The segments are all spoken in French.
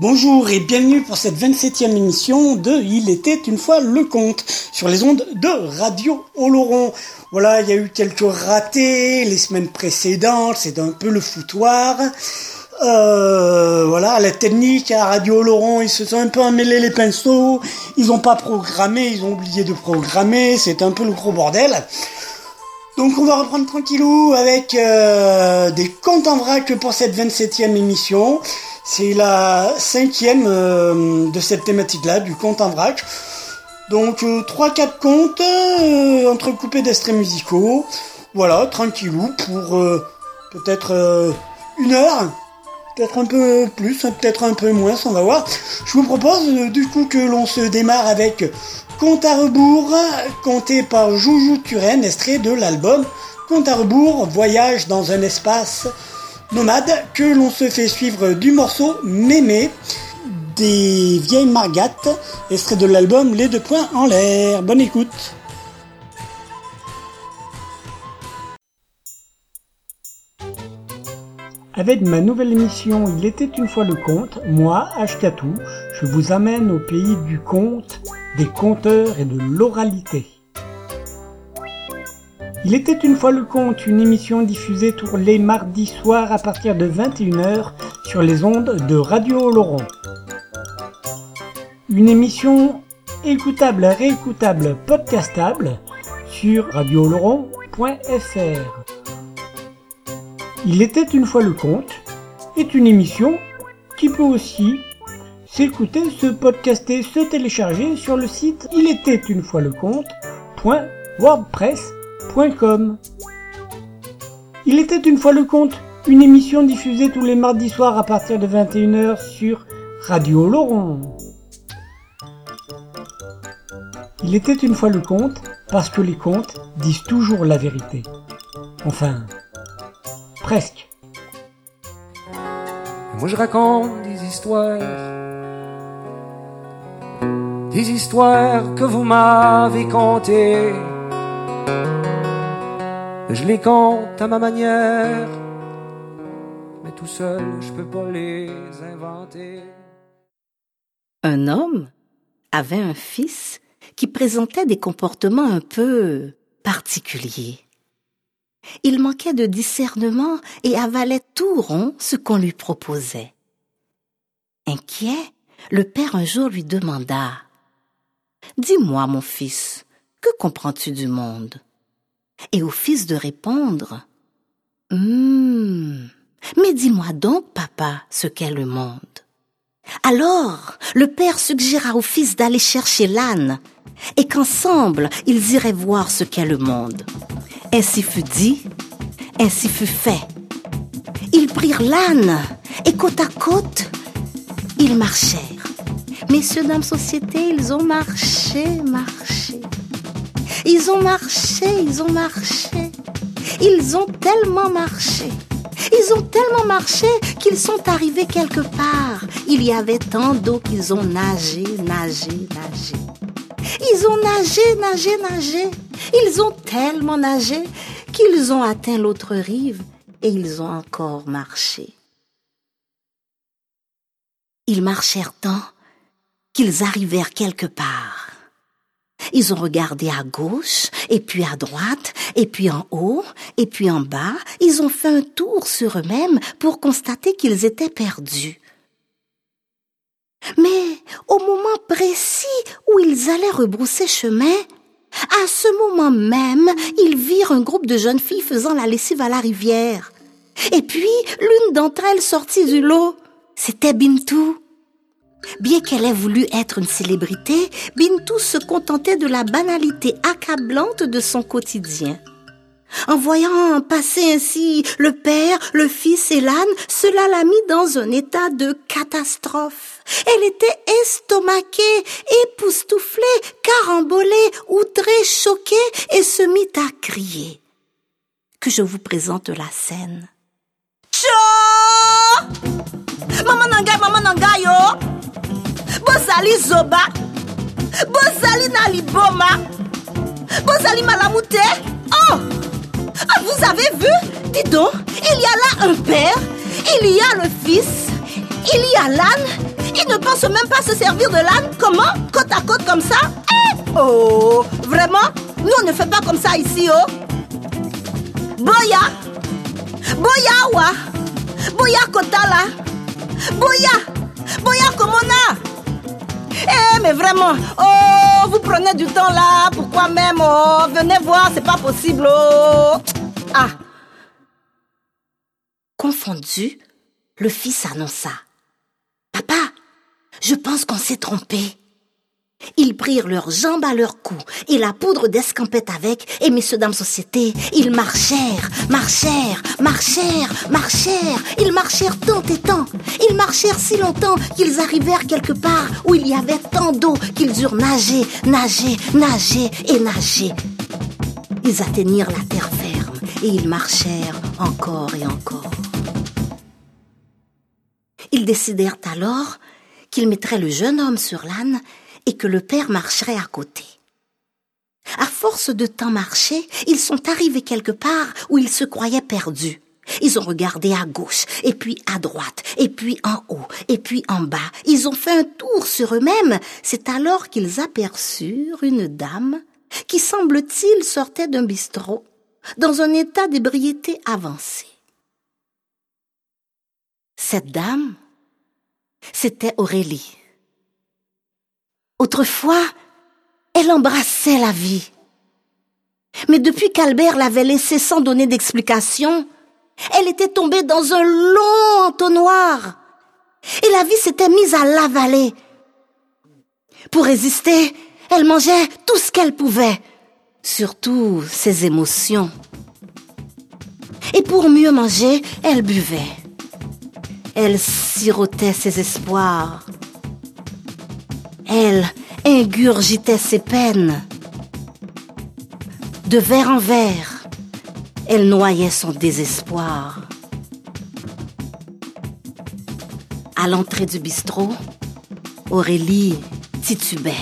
Bonjour et bienvenue pour cette 27e émission de Il était une fois le conte sur les ondes de Radio Oloron. Voilà, il y a eu quelques ratés les semaines précédentes, c'est un peu le foutoir. Euh, voilà, la technique à Radio Oloron, ils se sont un peu emmêlés les pinceaux, ils n'ont pas programmé, ils ont oublié de programmer, c'est un peu le gros bordel. Donc on va reprendre tranquillou avec euh, des comptes en vrac pour cette 27e émission. C'est la cinquième euh, de cette thématique-là, du conte en vrac. Donc euh, 3-4 contes euh, entrecoupés d'extraits musicaux. Voilà, tranquillou pour peut-être une heure. Peut-être un peu plus, peut-être un peu moins, on va voir. Je vous propose du coup que l'on se démarre avec Compte à rebours, compté par Joujou Turenne, extrait de l'album Compte à rebours, voyage dans un espace nomade, que l'on se fait suivre du morceau Mémé des vieilles margates, extrait de l'album Les deux points en l'air. Bonne écoute. Avec ma nouvelle émission Il était une fois le conte, moi, Ashkatou, je vous amène au pays du conte, des conteurs et de l'oralité. Il était une fois le conte, une émission diffusée tous les mardis soirs à partir de 21h sur les ondes de Radio Laurent. Une émission écoutable, réécoutable, podcastable sur radioloron.fr. Il était une fois le conte est une émission qui peut aussi s'écouter, se podcaster, se télécharger sur le site il était une fois le conte.wordpress.com. Il était une fois le conte, une émission diffusée tous les mardis soirs à partir de 21h sur Radio Laurent. Il était une fois le conte parce que les contes disent toujours la vérité. Enfin, presque. moi je raconte des histoires, des histoires que vous m'avez contées. Je les compte à ma manière, mais tout seul je peux pas les inventer. Un homme avait un fils qui présentait des comportements un peu particuliers. Il manquait de discernement et avalait tout rond ce qu'on lui proposait. Inquiet, le père un jour lui demanda Dis-moi, mon fils, que comprends-tu du monde? Et au fils de répondre Hum, mais dis-moi donc, papa, ce qu'est le monde. Alors, le père suggéra au fils d'aller chercher l'âne et qu'ensemble ils iraient voir ce qu'est le monde. Ainsi fut dit, ainsi fut fait. Ils prirent l'âne et côte à côte, ils marchèrent. Messieurs, dames, société, ils ont marché, marché. Ils ont marché, ils ont marché. Ils ont tellement marché ils ont tellement marché qu'ils sont arrivés quelque part. Il y avait tant d'eau qu'ils ont nagé, nagé, nagé. Ils ont nagé, nagé, nagé. Ils ont tellement nagé qu'ils ont atteint l'autre rive et ils ont encore marché. Ils marchèrent tant qu'ils arrivèrent quelque part. Ils ont regardé à gauche, et puis à droite, et puis en haut, et puis en bas. Ils ont fait un tour sur eux-mêmes pour constater qu'ils étaient perdus. Mais au moment précis où ils allaient rebrousser chemin, à ce moment même, ils virent un groupe de jeunes filles faisant la lessive à la rivière. Et puis, l'une d'entre elles sortit du lot. C'était Bintou. Bien qu'elle ait voulu être une célébrité, Bintou se contentait de la banalité accablante de son quotidien. En voyant passer ainsi le père, le fils et l'âne, cela l'a mis dans un état de catastrophe. Elle était estomaquée, époustouflée, carambolée, outrée, choquée et se mit à crier. Que je vous présente la scène. Maman nanga, maman nanga yo! Bozali zoba. Bozali na liboma. Bozali malamu te. Oh! Ah, vous avez vu? Dis donc il y a là un père il y a le fils il y a l'âne. Il ne pense même pas se servir de l'âne. Comment? Côte à côte comme ça? Eh! Oh! Vraiment? Nous on ne fait pas comme ça ici oh. Boya. Boya wa. Boya kotala boya. Boya komona eh, mais vraiment, oh, vous prenez du temps là, pourquoi même, oh, venez voir, c'est pas possible, oh. Ah. Confondu, le fils annonça. Papa, je pense qu'on s'est trompé. Ils prirent leurs jambes à leur cou et la poudre d'escampette avec, et messieurs, dames, société, ils marchèrent, marchèrent, marchèrent, marchèrent, ils marchèrent tant et tant, ils marchèrent si longtemps qu'ils arrivèrent quelque part où il y avait tant d'eau qu'ils eurent nagé, nagé, nagé et nagé. Ils atteignirent la terre ferme et ils marchèrent encore et encore. Ils décidèrent alors qu'ils mettraient le jeune homme sur l'âne et que le père marcherait à côté. À force de temps marcher, ils sont arrivés quelque part où ils se croyaient perdus. Ils ont regardé à gauche, et puis à droite, et puis en haut, et puis en bas. Ils ont fait un tour sur eux-mêmes. C'est alors qu'ils aperçurent une dame qui, semble-t-il, sortait d'un bistrot, dans un état d'ébriété avancé. Cette dame, c'était Aurélie. Autrefois, elle embrassait la vie. Mais depuis qu'Albert l'avait laissée sans donner d'explication, elle était tombée dans un long entonnoir. Et la vie s'était mise à l'avaler. Pour résister, elle mangeait tout ce qu'elle pouvait, surtout ses émotions. Et pour mieux manger, elle buvait. Elle sirotait ses espoirs, elle ingurgitait ses peines. De verre en verre, elle noyait son désespoir. À l'entrée du bistrot, Aurélie titubait.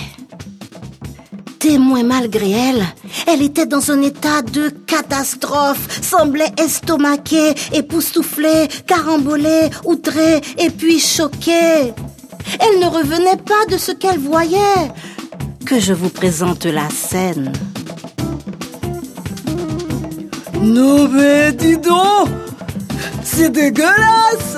Témoin malgré elle, elle était dans un état de catastrophe, semblait estomaquée, époustouflée, carambolée, outrée et puis choquée. Elle ne revenait pas de ce qu'elle voyait. Que je vous présente la scène. Non mais dis donc C'est dégueulasse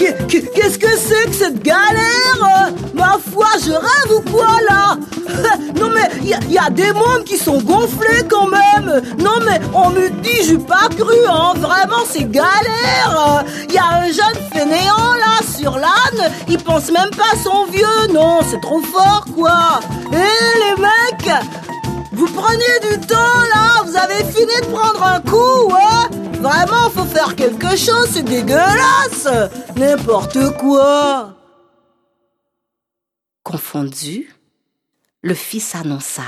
Qu'est-ce que c'est que cette galère Ma foi, je rêve ou quoi là Non mais il y, a des mômes qui sont gonflés quand même. Non mais on me dit, j'ai pas cru, hein. Vraiment, c'est galère Il y a un jeune fainéant là sur l'âne, il pense même pas à son vieux, non, c'est trop fort quoi. Eh les mecs vous prenez du temps là. Vous avez fini de prendre un coup, ouais Vraiment, faut faire quelque chose, c'est dégueulasse N'importe quoi Confondu, le fils annonça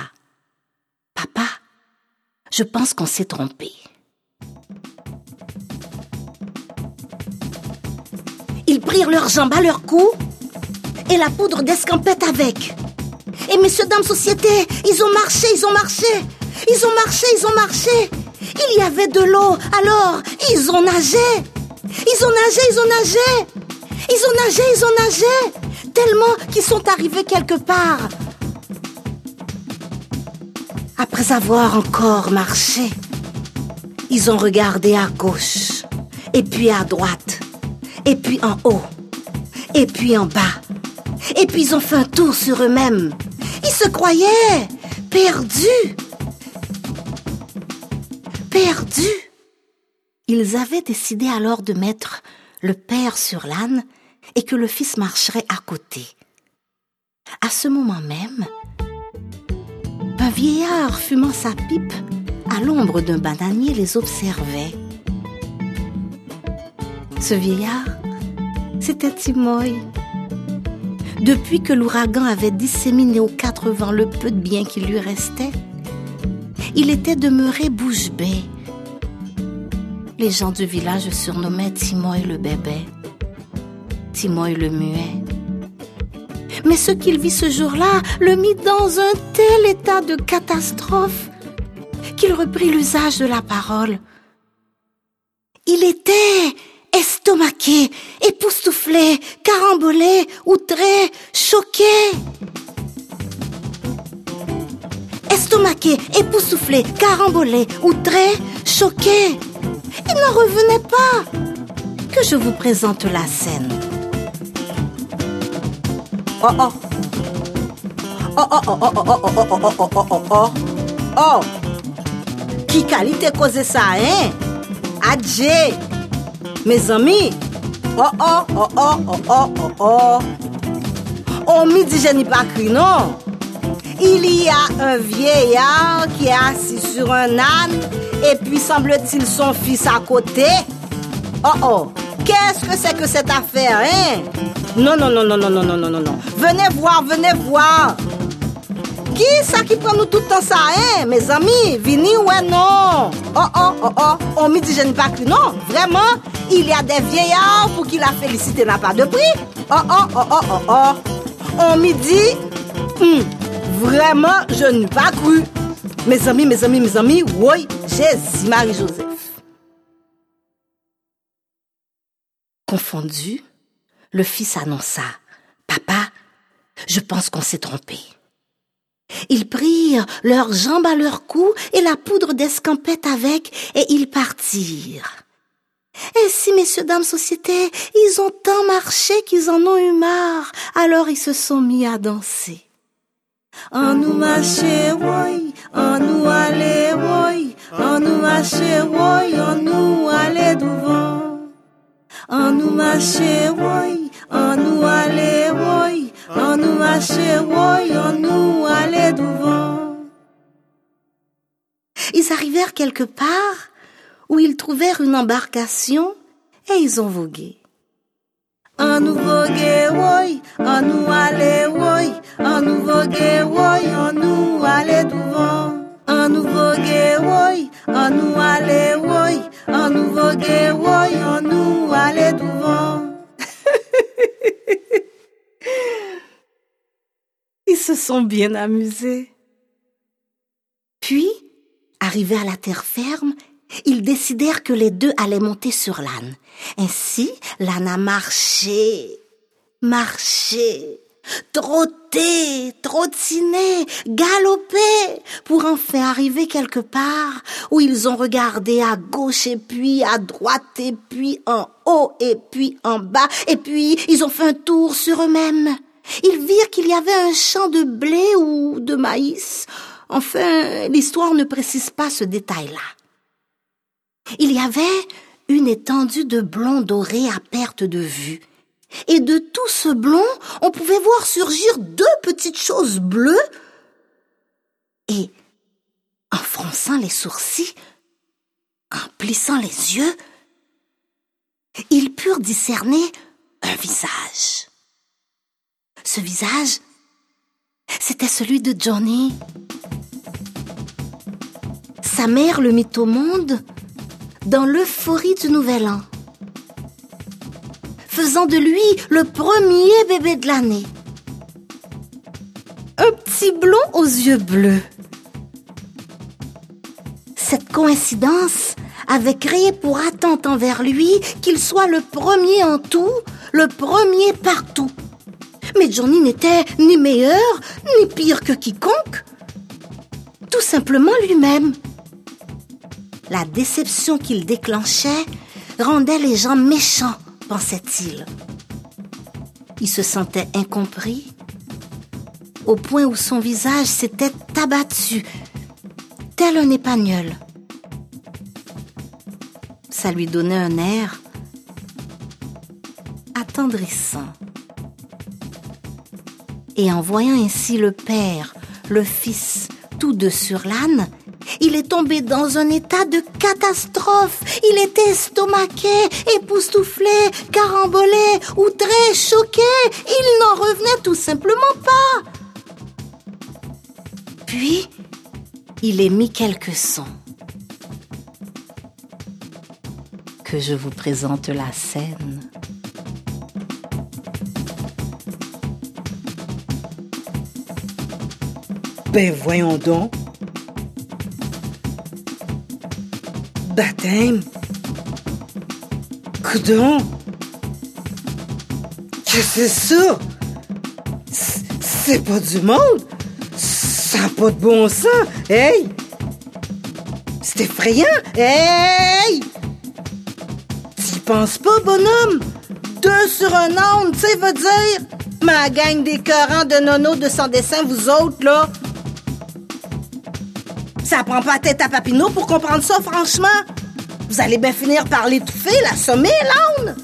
Papa, je pense qu'on s'est trompé. Ils prirent leurs jambes à leur cou et la poudre d'escampette avec. Et messieurs, dames, société, ils ont marché, ils ont marché. Ils ont marché, ils ont marché. Il y avait de l'eau, alors ils ont nagé. Ils ont nagé, ils ont nagé. Ils ont nagé, ils ont nagé. Tellement qu'ils sont arrivés quelque part. Après avoir encore marché, ils ont regardé à gauche, et puis à droite, et puis en haut, et puis en bas. Et puis ils ont fait un tour sur eux-mêmes. Ils se croyaient perdus. Perdus. Ils avaient décidé alors de mettre le père sur l'âne et que le fils marcherait à côté. À ce moment même, un vieillard fumant sa pipe à l'ombre d'un bananier les observait. Ce vieillard, c'était Timoy. Depuis que l'ouragan avait disséminé aux quatre vents le peu de bien qui lui restait, il était demeuré bouche bée. Les gens du village surnommaient Timoy le bébé, Timoy le muet. Mais ce qu'il vit ce jour-là le mit dans un tel état de catastrophe qu'il reprit l'usage de la parole. Il était estomaqué, époustouflé, carambolé, outré, choqué. Estomaqué, époustouflé, carambolé, outré, choqué. Il n'en revenait pas. Que je vous présente la scène. Oh oh. Oh oh oh oh oh oh oh oh oh oh oh oh oh. Qui qualité cause ça, hein? Adje. Mes amis. Oh oh oh oh oh oh oh oh. Oh midi je n'ai pas cru, non? Il y a un vieillard qui est assis sur un âne et puis semble-t-il son fils à côté. Oh oh, qu'est-ce que c'est que cette affaire, hein? Non, non, non, non, non, non, non, non, non, non. Venez voir, venez voir. Qui ça qui prend nous tout le temps ça, hein, mes amis? Vini, ouais, non. Oh, oh, oh, oh. On me dit, je n'ai pas cru, non. Vraiment, il y a des vieillards pour qui la félicité n'a pas de prix. Oh, oh, oh, oh, oh, oh. On me dit, hum, vraiment, je n'ai pas cru. Mes amis, mes amis, mes amis, oui, Jésus, Marie-Joseph. Confondu, le fils annonça Papa, je pense qu'on s'est trompé. Ils prirent leurs jambes à leur cou et la poudre d'escampette avec, et ils partirent. Et si, messieurs, dames, société, ils ont tant marché qu'ils en ont eu marre, alors ils se sont mis à danser. An nou mache woy, an nou ale woy, an nou mache woy, an nou ale douvan. An nou mache woy, an nou ale woy, an nou mache woy, an nou ale douvan. Ils arrivèrent quelque part où ils trouvèrent une embarcation et ils ont vogué. Un nouveau guéoï, un nous aller un nouveau guéoï, un nous aller devant. Un nouveau guéoï, un nous aller un nouveau guéoï, un nous aller devant. Ils se sont bien amusés. Puis, arrivés à la terre ferme, ils décidèrent que les deux allaient monter sur l'âne. Ainsi, l'âne a marché, marché, trotté, trottiné, galopé, pour enfin arriver quelque part où ils ont regardé à gauche et puis à droite et puis en haut et puis en bas et puis ils ont fait un tour sur eux-mêmes. Ils virent qu'il y avait un champ de blé ou de maïs. Enfin, l'histoire ne précise pas ce détail-là. Il y avait une étendue de blond doré à perte de vue. Et de tout ce blond, on pouvait voir surgir deux petites choses bleues. Et, en fronçant les sourcils, en plissant les yeux, ils purent discerner un visage. Ce visage, c'était celui de Johnny. Sa mère le mit au monde dans l'euphorie du Nouvel An, faisant de lui le premier bébé de l'année. Un petit blond aux yeux bleus. Cette coïncidence avait créé pour attente envers lui qu'il soit le premier en tout, le premier partout. Mais Johnny n'était ni meilleur, ni pire que quiconque. Tout simplement lui-même. La déception qu'il déclenchait rendait les gens méchants, pensait-il. Il se sentait incompris, au point où son visage s'était abattu, tel un épagnol. Ça lui donnait un air attendrissant. Et en voyant ainsi le Père, le Fils, tous deux sur l'âne, il est tombé dans un état de catastrophe. Il était estomaqué, époustouflé, carambolé, outré, choqué. Il n'en revenait tout simplement pas. Puis, il émit quelques sons. Que je vous présente la scène. Ben voyons donc. Baptême. Coudon. Qu'est-ce que c'est ça? C'est pas du monde. Ça n'a pas de bon sens. Hey! C'est effrayant. Hey! T'y penses pas, bonhomme? Deux sur un âne, tu sais, veut dire? Ma gang d'écœurants de nono de sans dessin, vous autres, là. Ça prend pas tête à Papineau pour comprendre ça, franchement. Vous allez bien finir par l'étouffer, l'assommer, l'âne.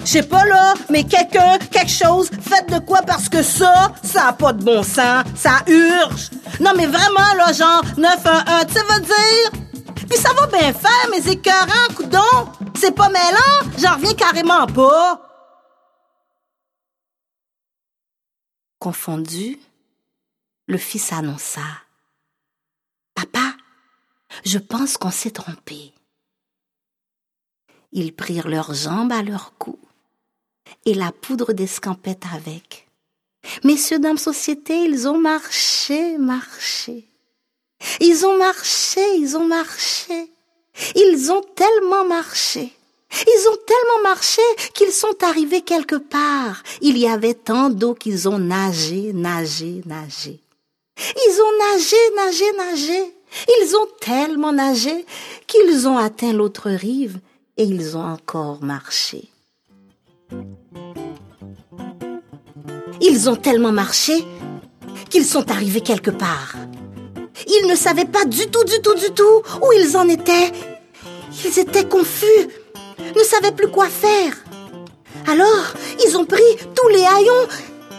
Je sais pas, là, mais quelqu'un, quelque chose, faites de quoi parce que ça, ça a pas de bon sens. Ça urge. Non, mais vraiment, là, genre, 911, tu veut dire? Puis ça va bien faire, mes écœurants, coudons. C'est pas mêlant, j'en reviens carrément pas. Confondu, le fils annonça. Papa, je pense qu'on s'est trompé. Ils prirent leurs jambes à leur cou et la poudre d'escampette avec. Messieurs, dames, société, ils ont marché, marché. Ils ont marché, ils ont marché. Ils ont tellement marché. Ils ont tellement marché qu'ils sont arrivés quelque part. Il y avait tant d'eau qu'ils ont nagé, nagé, nagé. Ils ont nagé, nagé, nagé. Ils ont tellement nagé qu'ils ont atteint l'autre rive et ils ont encore marché. Ils ont tellement marché qu'ils sont arrivés quelque part. Ils ne savaient pas du tout, du tout, du tout où ils en étaient. Ils étaient confus, ne savaient plus quoi faire. Alors, ils ont pris tous les haillons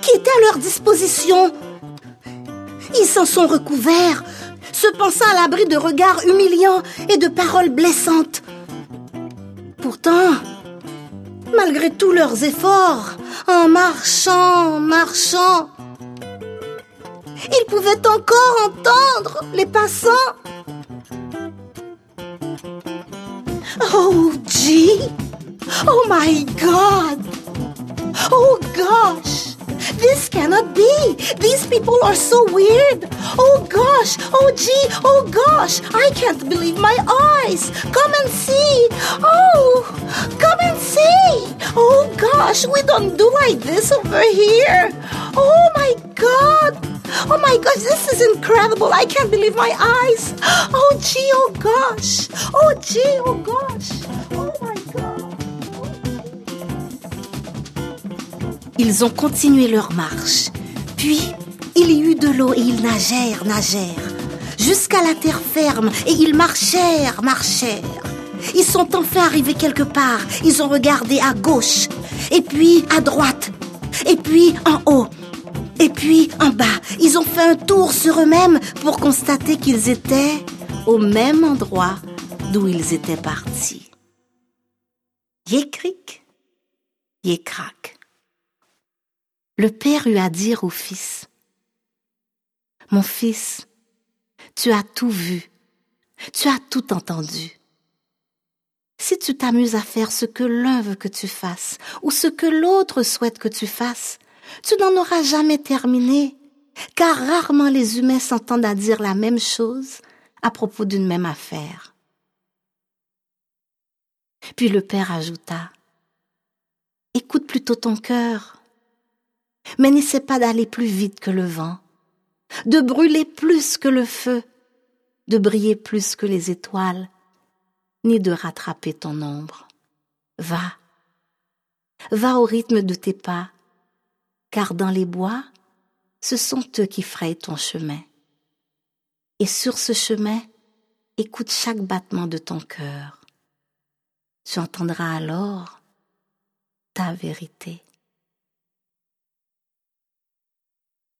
qui étaient à leur disposition. Ils s'en sont recouverts, se pensant à l'abri de regards humiliants et de paroles blessantes. Pourtant, malgré tous leurs efforts, en marchant, marchant, ils pouvaient encore entendre les passants. Oh, gee! Oh my God! Oh gosh! This cannot be. These people are so weird. Oh gosh. Oh gee. Oh gosh. I can't believe my eyes. Come and see. Oh, come and see. Oh gosh. We don't do like this over here. Oh my god. Oh my gosh, this is incredible. I can't believe my eyes. Oh gee, oh gosh. Oh gee, oh gosh. Oh Ils ont continué leur marche. Puis, il y eut de l'eau et ils nagèrent, nagèrent, jusqu'à la terre ferme et ils marchèrent, marchèrent. Ils sont enfin arrivés quelque part. Ils ont regardé à gauche, et puis à droite, et puis en haut, et puis en bas. Ils ont fait un tour sur eux-mêmes pour constater qu'ils étaient au même endroit d'où ils étaient partis. Yécric, yécrac. Le père eut à dire au fils, Mon fils, tu as tout vu, tu as tout entendu. Si tu t'amuses à faire ce que l'un veut que tu fasses, ou ce que l'autre souhaite que tu fasses, tu n'en auras jamais terminé, car rarement les humains s'entendent à dire la même chose à propos d'une même affaire. Puis le père ajouta, Écoute plutôt ton cœur, mais n'essaie pas d'aller plus vite que le vent, de brûler plus que le feu, de briller plus que les étoiles, ni de rattraper ton ombre. Va, va au rythme de tes pas, car dans les bois, ce sont eux qui frayent ton chemin. Et sur ce chemin, écoute chaque battement de ton cœur. Tu entendras alors ta vérité.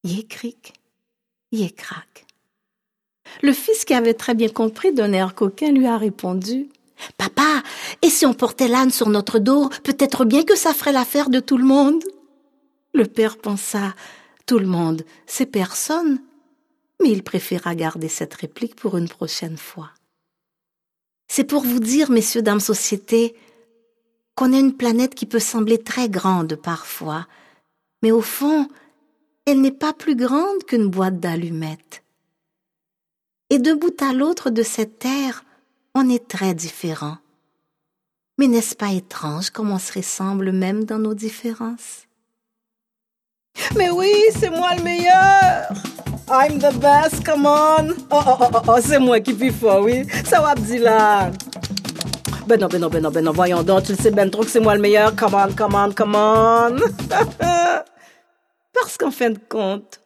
Yécric, yécrac. Le fils qui avait très bien compris d'un air coquin lui a répondu Papa, et si on portait l'âne sur notre dos, peut-être bien que ça ferait l'affaire de tout le monde. Le père pensa Tout le monde, c'est personne. Mais il préféra garder cette réplique pour une prochaine fois. C'est pour vous dire, messieurs, dames, société, qu'on a une planète qui peut sembler très grande parfois, mais au fond, elle n'est pas plus grande qu'une boîte d'allumettes. Et de bout à l'autre de cette terre, on est très différents. Mais n'est-ce pas étrange comme on se ressemble même dans nos différences? Mais oui, c'est moi le meilleur! I'm the best, come on! Oh, oh, oh, oh, oh c'est moi qui puis fort, oui. Ça va, là Ben non, ben non, ben non, ben non, voyons donc, tu le sais ben trop que c'est moi le meilleur, come on, come on, come on Parce qu'en fin de compte,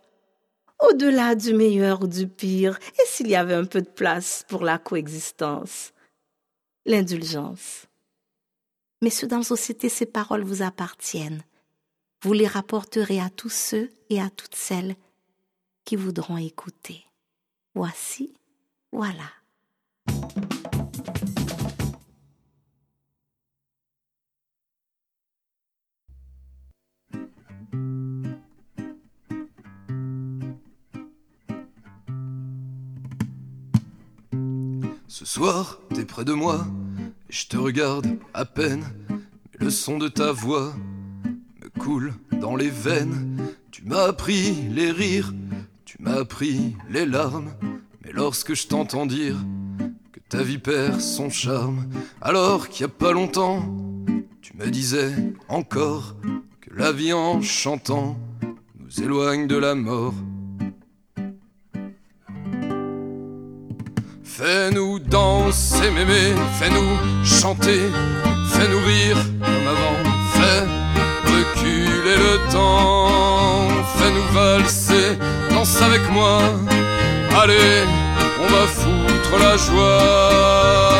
au-delà du meilleur ou du pire, et s'il y avait un peu de place pour la coexistence, l'indulgence. Messieurs, dans la société, ces paroles vous appartiennent. Vous les rapporterez à tous ceux et à toutes celles qui voudront écouter. Voici, voilà. Ce soir, t'es près de moi, et je te regarde à peine, mais le son de ta voix me coule dans les veines. Tu m'as appris les rires, tu m'as appris les larmes, mais lorsque je t'entends dire que ta vie perd son charme, alors qu'il n'y a pas longtemps, tu me disais encore que la vie en chantant nous éloigne de la mort. Fais-nous danser, mémé, fais-nous chanter, fais-nous rire comme avant, fais reculer le temps, fais-nous valser, danse avec moi, allez, on va foutre la joie.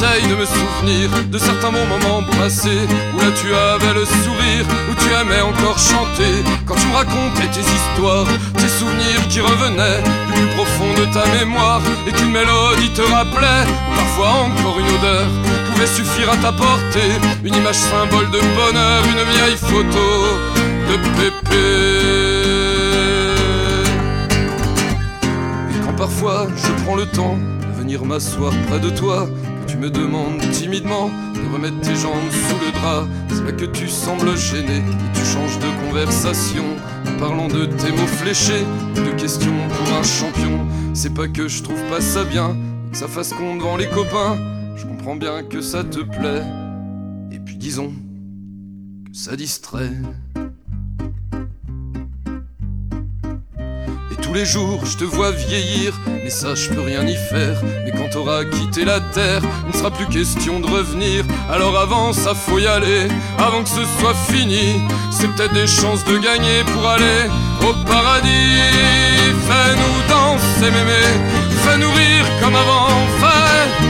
J'essaye de me souvenir de certains bons moments passés Où là tu avais le sourire, où tu aimais encore chanter. Quand tu me racontais tes histoires, tes souvenirs qui revenaient Du plus profond de ta mémoire Et qu'une mélodie te rappelait Parfois encore une odeur pouvait suffire à t'apporter. Une image symbole de bonheur, une vieille photo de pépé. Et quand parfois je prends le temps de venir m'asseoir près de toi Tu me demandes timidement de remettre tes jambes sous le drap. C'est là que tu sembles gêné et tu changes de conversation. En parlant de tes mots fléchés, de questions pour un champion. C'est pas que je trouve pas ça bien, que ça fasse con devant les copains. Je comprends bien que ça te plaît. Et puis disons que ça distrait. Tous les jours, je te vois vieillir, mais ça, je peux rien y faire. Mais quand t'auras quitté la terre, il ne sera plus question de revenir. Alors avant, ça faut y aller, avant que ce soit fini. C'est peut-être des chances de gagner pour aller au paradis. Fais-nous danser, mémé, fais-nous rire comme avant, fais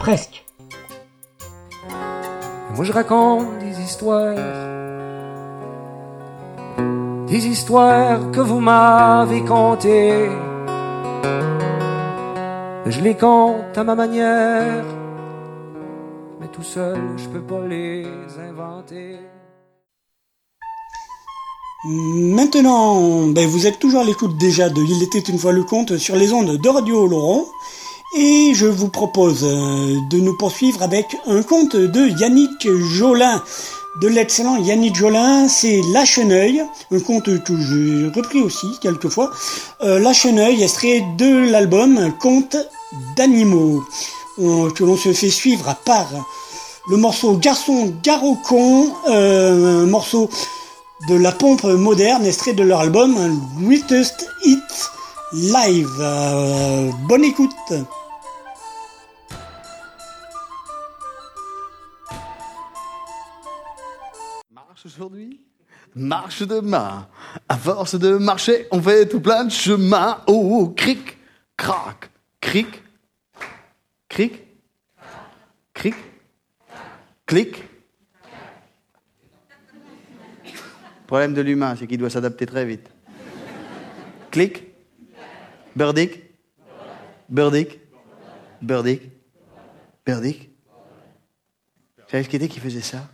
Presque. moi je raconte des histoires, des histoires que vous m'avez contées. Je les compte à ma manière, mais tout seul je peux pas les inventer. Maintenant, ben vous êtes toujours à l'écoute déjà de Il était une fois le conte sur les ondes de Radio Laurent. Et je vous propose euh, de nous poursuivre avec un conte de Yannick Jolin. De l'excellent Yannick Jolin, c'est La Cheneuil, un conte que j'ai repris aussi quelquefois. Euh, La Cheneuil, extrait de l'album Conte d'animaux, que l'on se fait suivre à part le morceau Garçon Garocon, euh, un morceau de la pompe moderne, extrait de leur album Greatest Hit Live. Euh, bonne écoute aujourd'hui? Marche demain. À force de marcher, on fait tout plein de chemins. Oh, cric, crac, cric, cric, cric, clic. Problème de l'humain, c'est qu'il doit s'adapter très vite. Clic, burdick, burdick, burdick, burdick. Vous savez ce qu'il était qui faisait ça?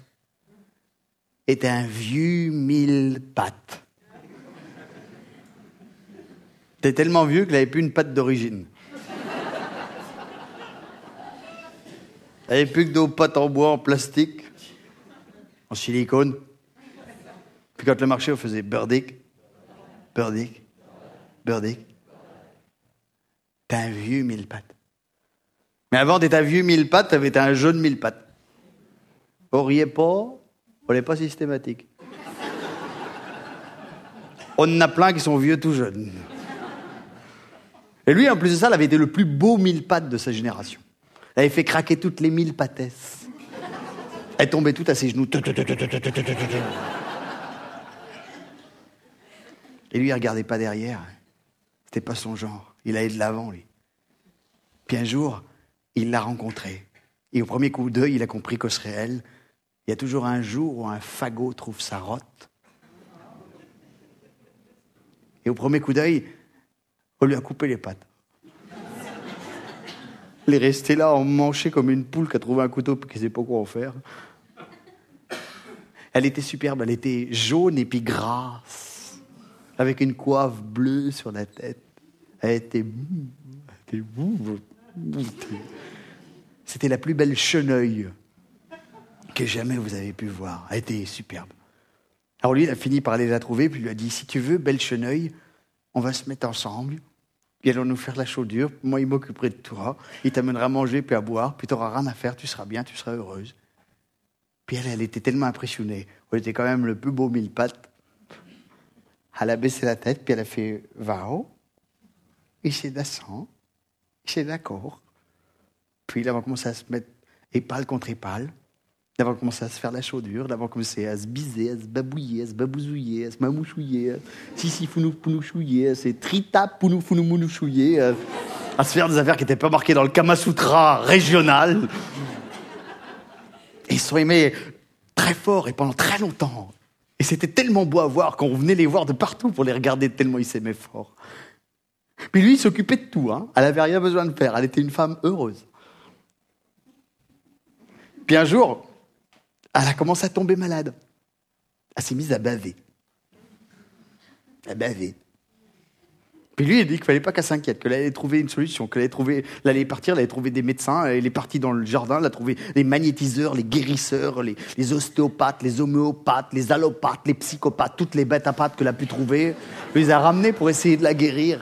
Est un vieux mille pattes. T'es tellement vieux qu'il n'avait plus une patte d'origine. Il n'avait plus que deux pattes en bois, en plastique, en silicone. Puis quand le marché, on faisait burdick, burdick, burdick. T'es un vieux mille pattes. Mais avant d'être un vieux mille pattes, t'avais un jeune mille pattes. Auriez pas on n'est pas systématique. On en a plein qui sont vieux tout jeunes. Et lui, en plus de ça, il avait été le plus beau mille pattes de sa génération. Elle avait fait craquer toutes les mille patesses. Elle tombait toute à ses genoux. Et lui, il regardait pas derrière. C'était pas son genre. Il allait de l'avant, lui. Puis un jour, il l'a rencontrée. Et au premier coup d'œil, il a compris serait elle. Il y a toujours un jour où un fagot trouve sa rotte. Et au premier coup d'œil, on lui a coupé les pattes. Il est resté là, en manché comme une poule qui a trouvé un couteau et qui ne sait pas quoi en faire. Elle était superbe, elle était jaune et puis grasse, avec une coiffe bleue sur la tête. Elle était. Elle était c'était la plus belle cheneuille que jamais vous avez pu voir. Elle était superbe. Alors lui, il a fini par aller la trouver, puis lui a dit, si tu veux, belle cheneuille, on va se mettre ensemble, puis allons nous faire la chaudure, moi il m'occuperai de toi, il t'amènera à manger puis à boire, puis tu n'auras rien à faire, tu seras bien, tu seras heureuse. Puis elle, elle était tellement impressionnée, elle était quand même le plus beau mille pattes. Elle a baissé la tête, puis elle a fait « Va-o ». Et c'est d'accord. C'est d'accord. Puis là, on va commencer à se mettre épale contre épale. Va commencer à se faire la chaudure. Va commencer à se biser, à se babouiller, à se babouzouiller, à se mamouchouiller. Si, si, founou, pounouchouiller. C'est trita, pounou, founou, mounouchouiller. À se faire des affaires qui n'étaient pas marquées dans le Kamasutra régional. Et ils sont aimés très fort et pendant très longtemps. Et c'était tellement beau à voir qu'on venait les voir de partout pour les regarder tellement ils s'aimaient fort. Puis lui, il s'occupait de tout. Hein. Elle n'avait rien besoin de faire. Elle était une femme heureuse. Puis un jour, elle a commencé à tomber malade. Elle s'est mise à baver. À baver. Puis lui, il dit qu'il fallait pas qu'elle s'inquiète, qu'elle allait trouver une solution, qu'elle allait trouver, elle partir, elle allait trouver des médecins, elle est partie dans le jardin, elle a trouvé les magnétiseurs, les guérisseurs, les, ostéopathes, les homéopathes, les allopathes, les psychopathes, toutes les bêtes à pattes qu'elle a pu trouver. Il les a ramenés pour essayer de la guérir.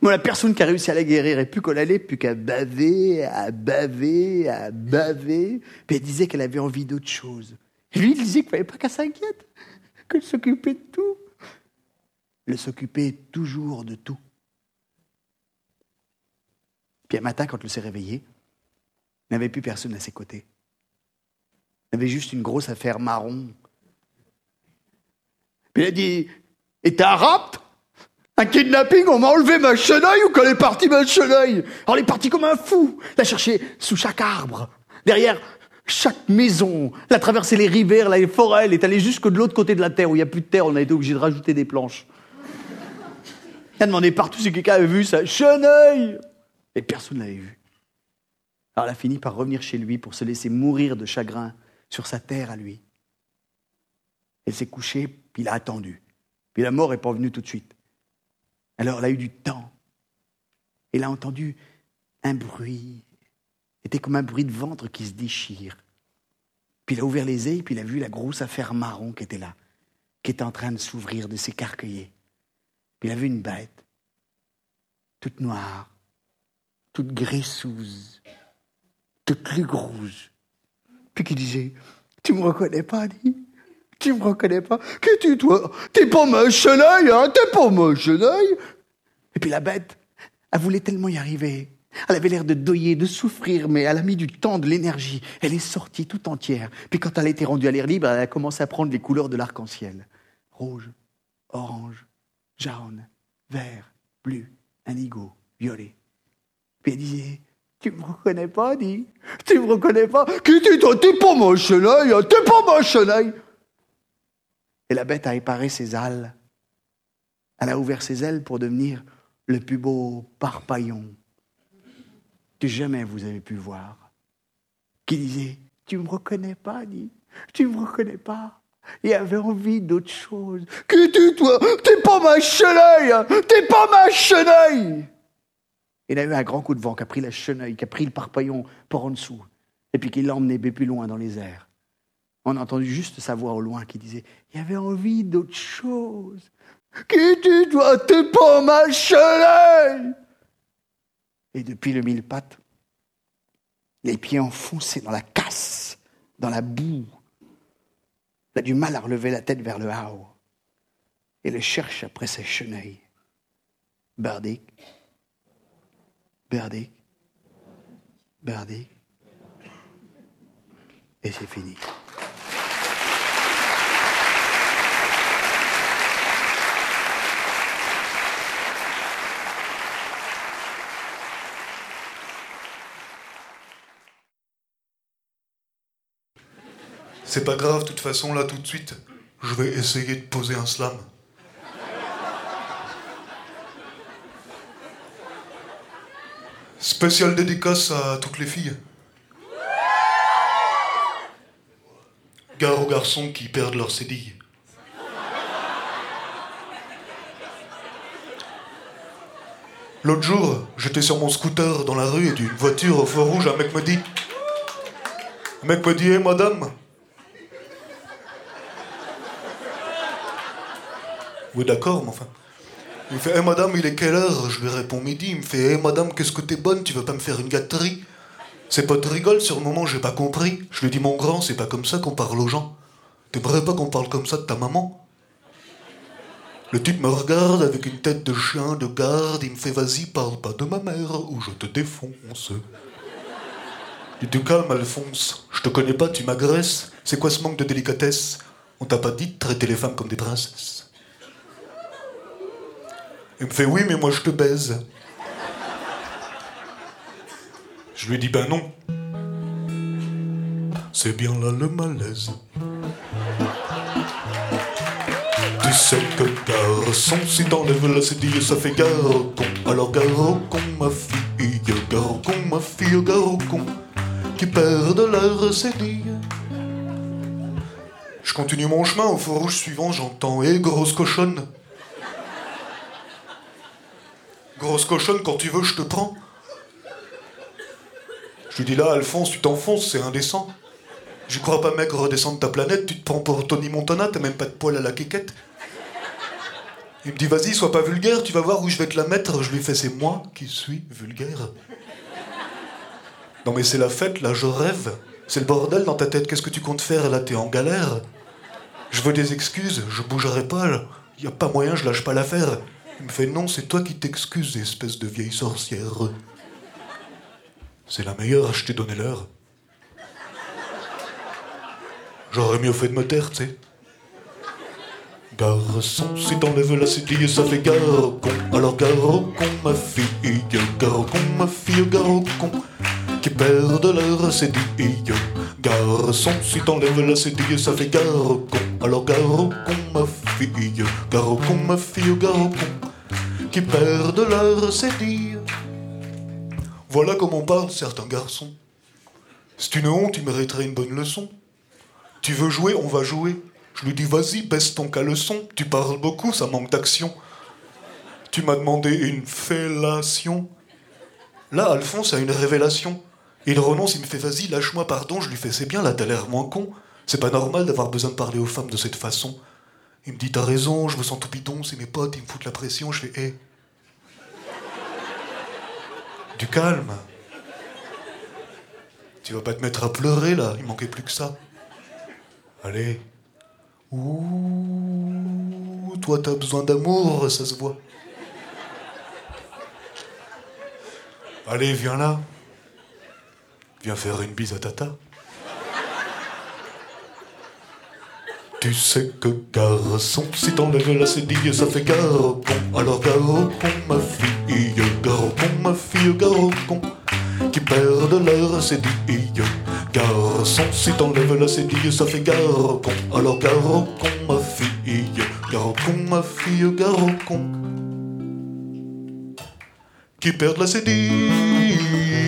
Moi, la personne qui a réussi à la guérir, et plus qu'elle allait, plus qu'à baver, à baver, à baver. Puis elle disait qu'elle avait envie d'autre chose. Et lui, il disait qu'il fallait pas qu'elle s'inquiète, qu'elle s'occupait de tout. Elle s'occupait toujours de tout. Puis un matin, quand elle s'est réveillée, il n'avait plus personne à ses côtés. Il avait juste une grosse affaire marron. Puis elle a dit Et t'es arabe un kidnapping, on m'a enlevé ma chenille ou qu'elle est partie ma chenille? Alors elle est partie comme un fou, la chercher sous chaque arbre, derrière chaque maison, la traverser les rivières, les forêts, elle est allée jusque de l'autre côté de la terre où il n'y a plus de terre, on a été obligé de rajouter des planches. Elle a demandé partout si quelqu'un avait vu sa chenille. Et personne ne l'avait vu. Alors elle a fini par revenir chez lui pour se laisser mourir de chagrin sur sa terre à lui. Elle s'est couchée, puis il a attendu. Puis la mort n'est pas venue tout de suite. Alors elle a eu du temps. Elle a entendu un bruit. C'était comme un bruit de ventre qui se déchire. Puis il a ouvert les yeux, puis il a vu la grosse affaire marron qui était là, qui était en train de s'ouvrir, de s'écarquiller. Puis il a vu une bête, toute noire, toute graisseuse, toute rouge. Puis qui disait, tu me reconnais pas, dit tu me reconnais pas Qui tu, toi? T'es pas ma chenille, hein? T'es pas ma chenille Et puis la bête, elle voulait tellement y arriver. Elle avait l'air de doyer, de souffrir, mais elle a mis du temps, de l'énergie. Elle est sortie tout entière. Puis quand elle a été rendue à l'air libre, elle a commencé à prendre les couleurs de l'arc-en-ciel. Rouge, orange, jaune, vert, bleu, indigo, violet. Puis elle disait, tu me reconnais pas, dit Tu me reconnais pas Qui tu toi? T'es pas ma chenille, hein? t'es pas ma chenille et la bête a éparé ses ailes. Elle a ouvert ses ailes pour devenir le plus beau parpaillon que jamais vous avez pu voir. Qui disait Tu me reconnais pas, dit Tu me reconnais pas Il avait envie d'autre chose. Qui tu, toi? T'es pas ma chenille T'es pas ma chenille Il a eu un grand coup de vent qui a pris la chenille, qui a pris le parpaillon par en dessous, et puis qui l'a emmené plus loin dans les airs. On a entendu juste sa voix au loin qui disait Il y avait envie d'autre chose. Qui tu dois T'es pas ma chenille Et depuis le mille pattes, les pieds enfoncés dans la casse, dans la boue, il a du mal à relever la tête vers le haut et le cherche après ses chenilles. Berdic, Berdic, berdic. Et c'est fini. C'est pas grave, de toute façon, là, tout de suite, je vais essayer de poser un slam. Spécial dédicace à toutes les filles. Gare aux garçons qui perdent leur cédille. L'autre jour, j'étais sur mon scooter dans la rue et d'une voiture au feu rouge, un mec me dit. Un mec me dit, hé madame. Oui, d'accord, mais enfin. Il me fait, hé madame, il est quelle heure? Je lui réponds midi. Il me fait, hé madame, qu'est-ce que t'es bonne? Tu veux pas me faire une gâterie? Ses potes rigolent, sur le moment, j'ai pas compris. Je lui dis, mon grand, c'est pas comme ça qu'on parle aux gens. T'aimerais pas qu'on parle comme ça de ta maman? Le type me regarde avec une tête de chien de garde. Il me fait, vas-y, parle pas de ma mère ou je te défonce. Je dis, calme, Alphonse. Je te connais pas, tu m'agresses. C'est quoi ce manque de délicatesse? On t'a pas dit de traiter les femmes comme des princesses. Il me fait oui, mais moi je te baise. Je lui dis ben non. C'est bien là le malaise. Tu sais que garçon, si t'enlèves la cédille, ça fait gare au con. Alors gare au con, ma fille, gare au con, ma fille, gare au con, qui perdent leur cédille. Je continue mon chemin, au feu rouge suivant, j'entends, hé grosse cochonne. Grosse cochonne, quand tu veux, je te prends. Je lui dis là, Alphonse, tu t'enfonces, c'est indécent. Je crois pas, mec, redescendre ta planète, tu te prends pour Tony Montana, t'as même pas de poil à la quéquette. Il me dit, vas-y, sois pas vulgaire, tu vas voir où je vais te la mettre. Je lui fais, c'est moi qui suis vulgaire. Non mais c'est la fête, là, je rêve. C'est le bordel dans ta tête, qu'est-ce que tu comptes faire Là, t'es en galère. Je veux des excuses, je bougerai pas. Y a pas moyen, je lâche pas l'affaire. Il me fait non, c'est toi qui t'excuses, espèce de vieille sorcière. C'est la meilleure, je t'ai donné l'heure. J'aurais mieux fait de me taire, tu sais. Garçon, si t'enlèves la cédille, ça fait gare au con. Alors gare au con, ma fille, gare au con, ma fille, gare au con, qui perdent leur cédille. Garçon, si t'enlèves la cédille, ça fait gare au con. Alors gare au con, ma fille, gare au con, ma fille, gare au con, qui perdent leur cédille. Voilà comment parlent certains garçons. C'est une honte, il mériterait une bonne leçon. Tu veux jouer, on va jouer. Je lui dis, vas-y, baisse ton caleçon. Tu parles beaucoup, ça manque d'action. Tu m'as demandé une fellation. Là, Alphonse a une révélation. Il renonce, il me fait, vas-y, lâche-moi, pardon. Je lui fais, c'est bien, là, t'as l'air moins con. C'est pas normal d'avoir besoin de parler aux femmes de cette façon. Il me dit, t'as raison, je me sens tout bidon, c'est mes potes, ils me foutent la pression. Je fais, hé. Du calme. Tu vas pas te mettre à pleurer, là, il manquait plus que ça. Allez. Ouh, toi t'as besoin d'amour, ça se voit. Allez, viens là. Viens faire une bise à tata. Tu sais que garçon, si t'enlèves la cédille, ça fait con. Alors con, ma fille, con, ma fille, con, qui perdent leur cédille. Garçon, si t'enlèves la cédille, ça fait con. Alors con, ma fille, con, ma fille, con, qui perdent la cédille.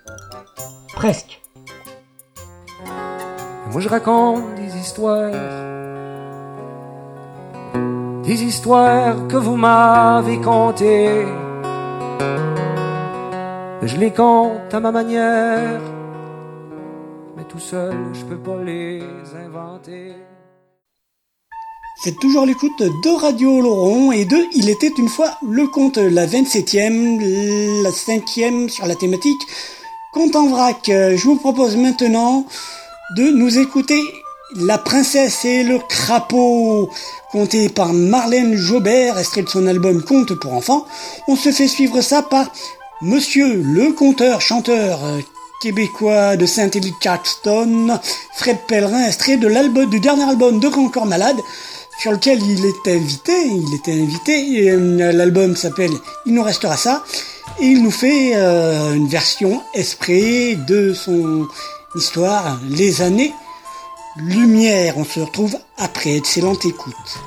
presque. Moi je raconte des histoires, des histoires que vous m'avez contées. Je les compte à ma manière, mais tout seul je peux pas les inventer. C'est toujours l'écoute de Radio Laurent et de Il était une fois le conte, la 27e, la 5e sur la thématique Conte en vrac. Je vous propose maintenant de nous écouter La princesse et le crapaud, conté par Marlène Jobert, extrait de son album Conte pour enfants? On se fait suivre ça par Monsieur le conteur, chanteur québécois de Saint-Élie Caxton, Fred Pellerin, extrait de l'album du dernier album de Grand Corps Malade sur lequel il était invité. Il était invité. Euh, l'album s'appelle Il nous restera ça. Et il nous fait euh, une version esprit de son histoire, Les années Lumière. On se retrouve après. Excellente écoute.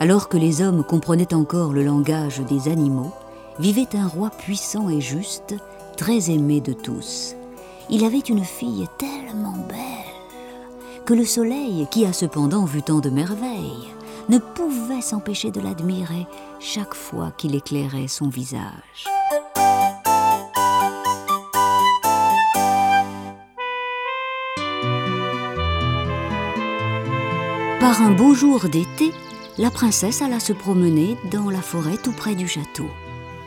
Alors que les hommes comprenaient encore le langage des animaux, vivait un roi puissant et juste, très aimé de tous. Il avait une fille tellement belle que le soleil, qui a cependant vu tant de merveilles, ne pouvait s'empêcher de l'admirer chaque fois qu'il éclairait son visage. Par un beau jour d'été, la princesse alla se promener dans la forêt tout près du château.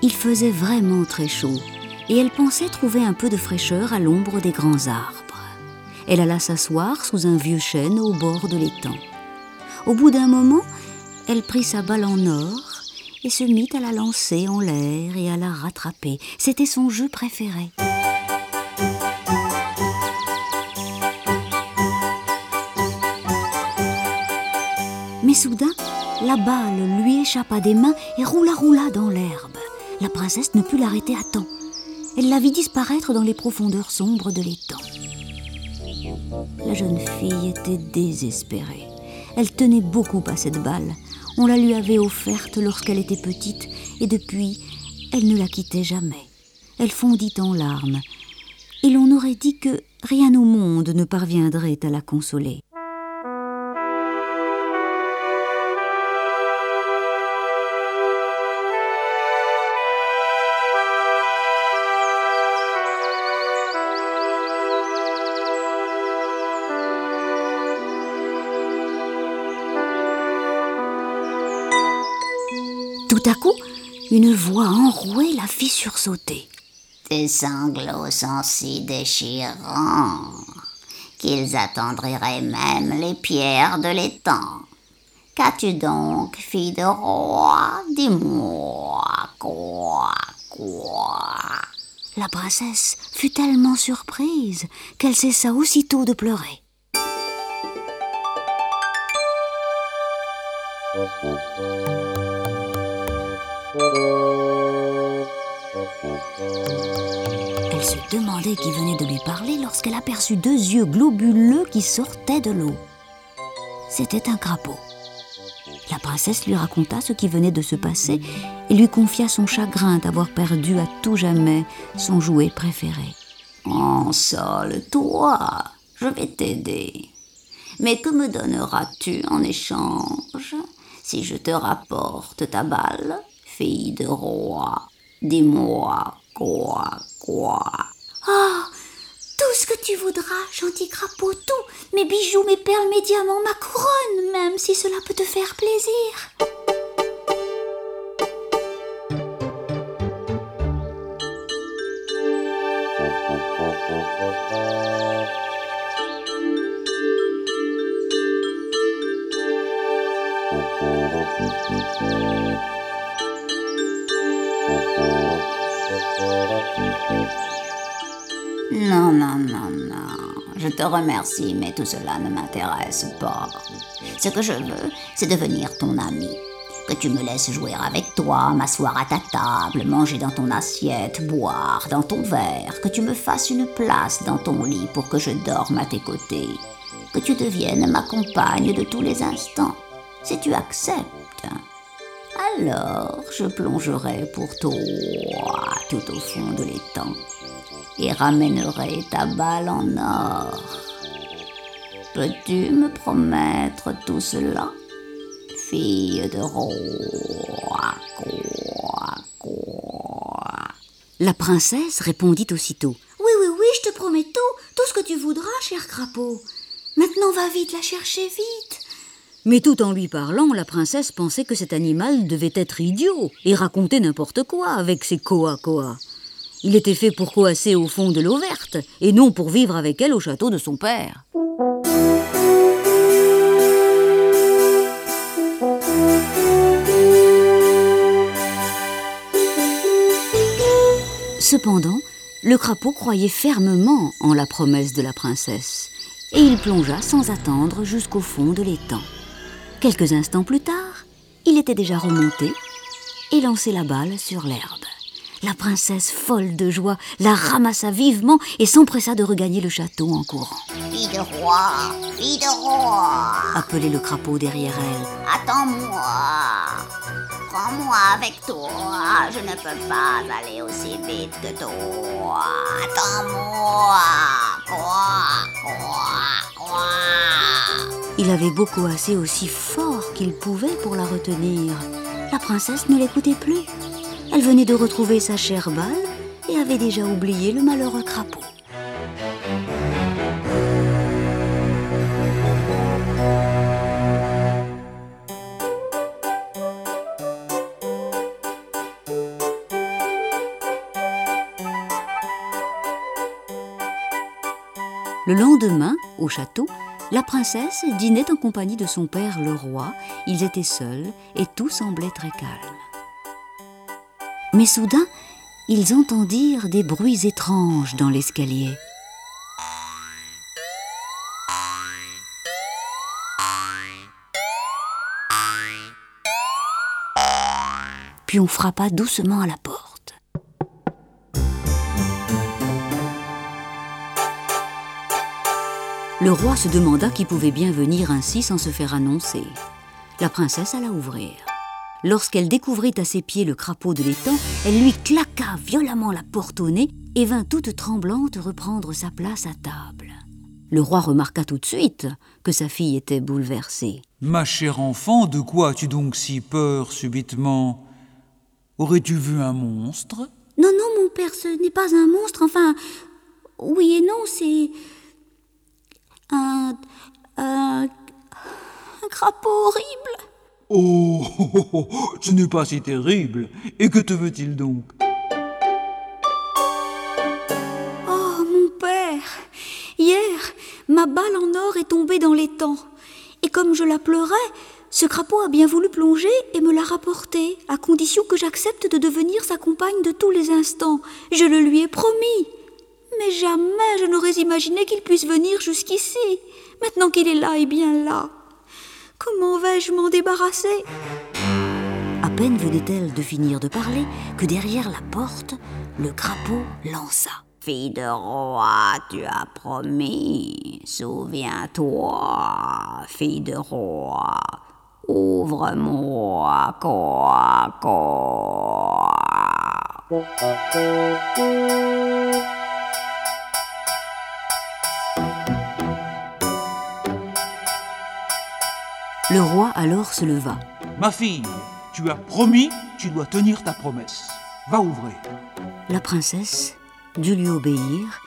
Il faisait vraiment très chaud et elle pensait trouver un peu de fraîcheur à l'ombre des grands arbres. Elle alla s'asseoir sous un vieux chêne au bord de l'étang. Au bout d'un moment, elle prit sa balle en or et se mit à la lancer en l'air et à la rattraper. C'était son jeu préféré. Mais soudain, la balle lui échappa des mains et roula roula dans l'herbe. La princesse ne put l'arrêter à temps. Elle la vit disparaître dans les profondeurs sombres de l'étang. La jeune fille était désespérée. Elle tenait beaucoup à cette balle. On la lui avait offerte lorsqu'elle était petite et depuis, elle ne la quittait jamais. Elle fondit en larmes et l'on aurait dit que rien au monde ne parviendrait à la consoler. Une voix enrouée la fit sursauter. Tes sanglots sont si déchirants qu'ils attendriraient même les pierres de l'étang. Qu'as-tu donc, fille de roi? Dis-moi quoi, quoi? La princesse fut tellement surprise qu'elle cessa aussitôt de pleurer. Elle se demandait qui venait de lui parler lorsqu'elle aperçut deux yeux globuleux qui sortaient de l'eau. C'était un crapaud. La princesse lui raconta ce qui venait de se passer et lui confia son chagrin d'avoir perdu à tout jamais son jouet préféré. Ensole-toi, je vais t'aider. Mais que me donneras-tu en échange si je te rapporte ta balle, fille de roi. Dis-moi quoi, quoi? Ah Tout ce que tu voudras, gentil crapaud, tout Mes bijoux, mes perles, mes diamants, ma couronne, même si cela peut te faire plaisir. Non, non, non, non. Je te remercie, mais tout cela ne m'intéresse pas. Ce que je veux, c'est devenir ton ami. Que tu me laisses jouer avec toi, m'asseoir à ta table, manger dans ton assiette, boire dans ton verre, que tu me fasses une place dans ton lit pour que je dorme à tes côtés, que tu deviennes ma compagne de tous les instants. Si tu acceptes, alors je plongerai pour toi tout au fond de l'étang et ramènerai ta balle en or. Peux-tu me promettre tout cela, fille de roi? Quoi, quoi. La princesse répondit aussitôt. Oui, oui, oui, je te promets tout, tout ce que tu voudras, cher crapaud. Maintenant, va vite la chercher, vite. Mais tout en lui parlant, la princesse pensait que cet animal devait être idiot et raconter n'importe quoi avec ses koa-koa. Il était fait pour coasser au fond de l'eau verte et non pour vivre avec elle au château de son père. Cependant, le crapaud croyait fermement en la promesse de la princesse, et il plongea sans attendre jusqu'au fond de l'étang. Quelques instants plus tard, il était déjà remonté et lancé la balle sur l'herbe. La princesse, folle de joie, la ramassa vivement et s'empressa de regagner le château en courant. Fille de roi, fille de roi, Appelait le crapaud derrière elle. attends-moi. Prends-moi avec toi, je ne peux pas aller aussi vite que toi. Attends-moi. Quoi, quoi, quoi. Il avait beau coasser aussi fort qu'il pouvait pour la retenir. La princesse ne l'écoutait plus. Elle venait de retrouver sa chère balle et avait déjà oublié le malheureux crapaud. Le lendemain, au château, la princesse dînait en compagnie de son père le roi. Ils étaient seuls et tout semblait très calme. Mais soudain, ils entendirent des bruits étranges dans l'escalier. Puis on frappa doucement à la porte. Le roi se demanda qui pouvait bien venir ainsi sans se faire annoncer. La princesse alla ouvrir. Lorsqu'elle découvrit à ses pieds le crapaud de l'étang, elle lui claqua violemment la porte au nez et vint toute tremblante reprendre sa place à table. Le roi remarqua tout de suite que sa fille était bouleversée. Ma chère enfant, de quoi as-tu donc si peur subitement? Aurais-tu vu un monstre? Non, non, mon père, ce n'est pas un monstre, enfin. Oui et non, c'est. Un. Un. Un crapaud horrible. Oh, oh, oh, ce n'est pas si terrible. Et que te veut-il donc? Oh, mon père Hier, ma balle en or est tombée dans l'étang. Et comme je la pleurais, ce crapaud a bien voulu plonger et me l'a rapportée, à condition que j'accepte de devenir sa compagne de tous les instants. Je le lui ai promis. Mais jamais je n'aurais imaginé qu'il puisse venir jusqu'ici, maintenant qu'il est là et bien là. Comment vais-je m'en débarrasser? À peine venait-elle de finir de parler que derrière la porte, le crapaud lança. Fille de roi, tu as promis. Souviens-toi, fille de roi. Ouvre-moi, quoi, quoi. Le roi alors se leva. Ma fille, tu as promis, tu dois tenir ta promesse. Va ouvrir. La princesse dut lui obéir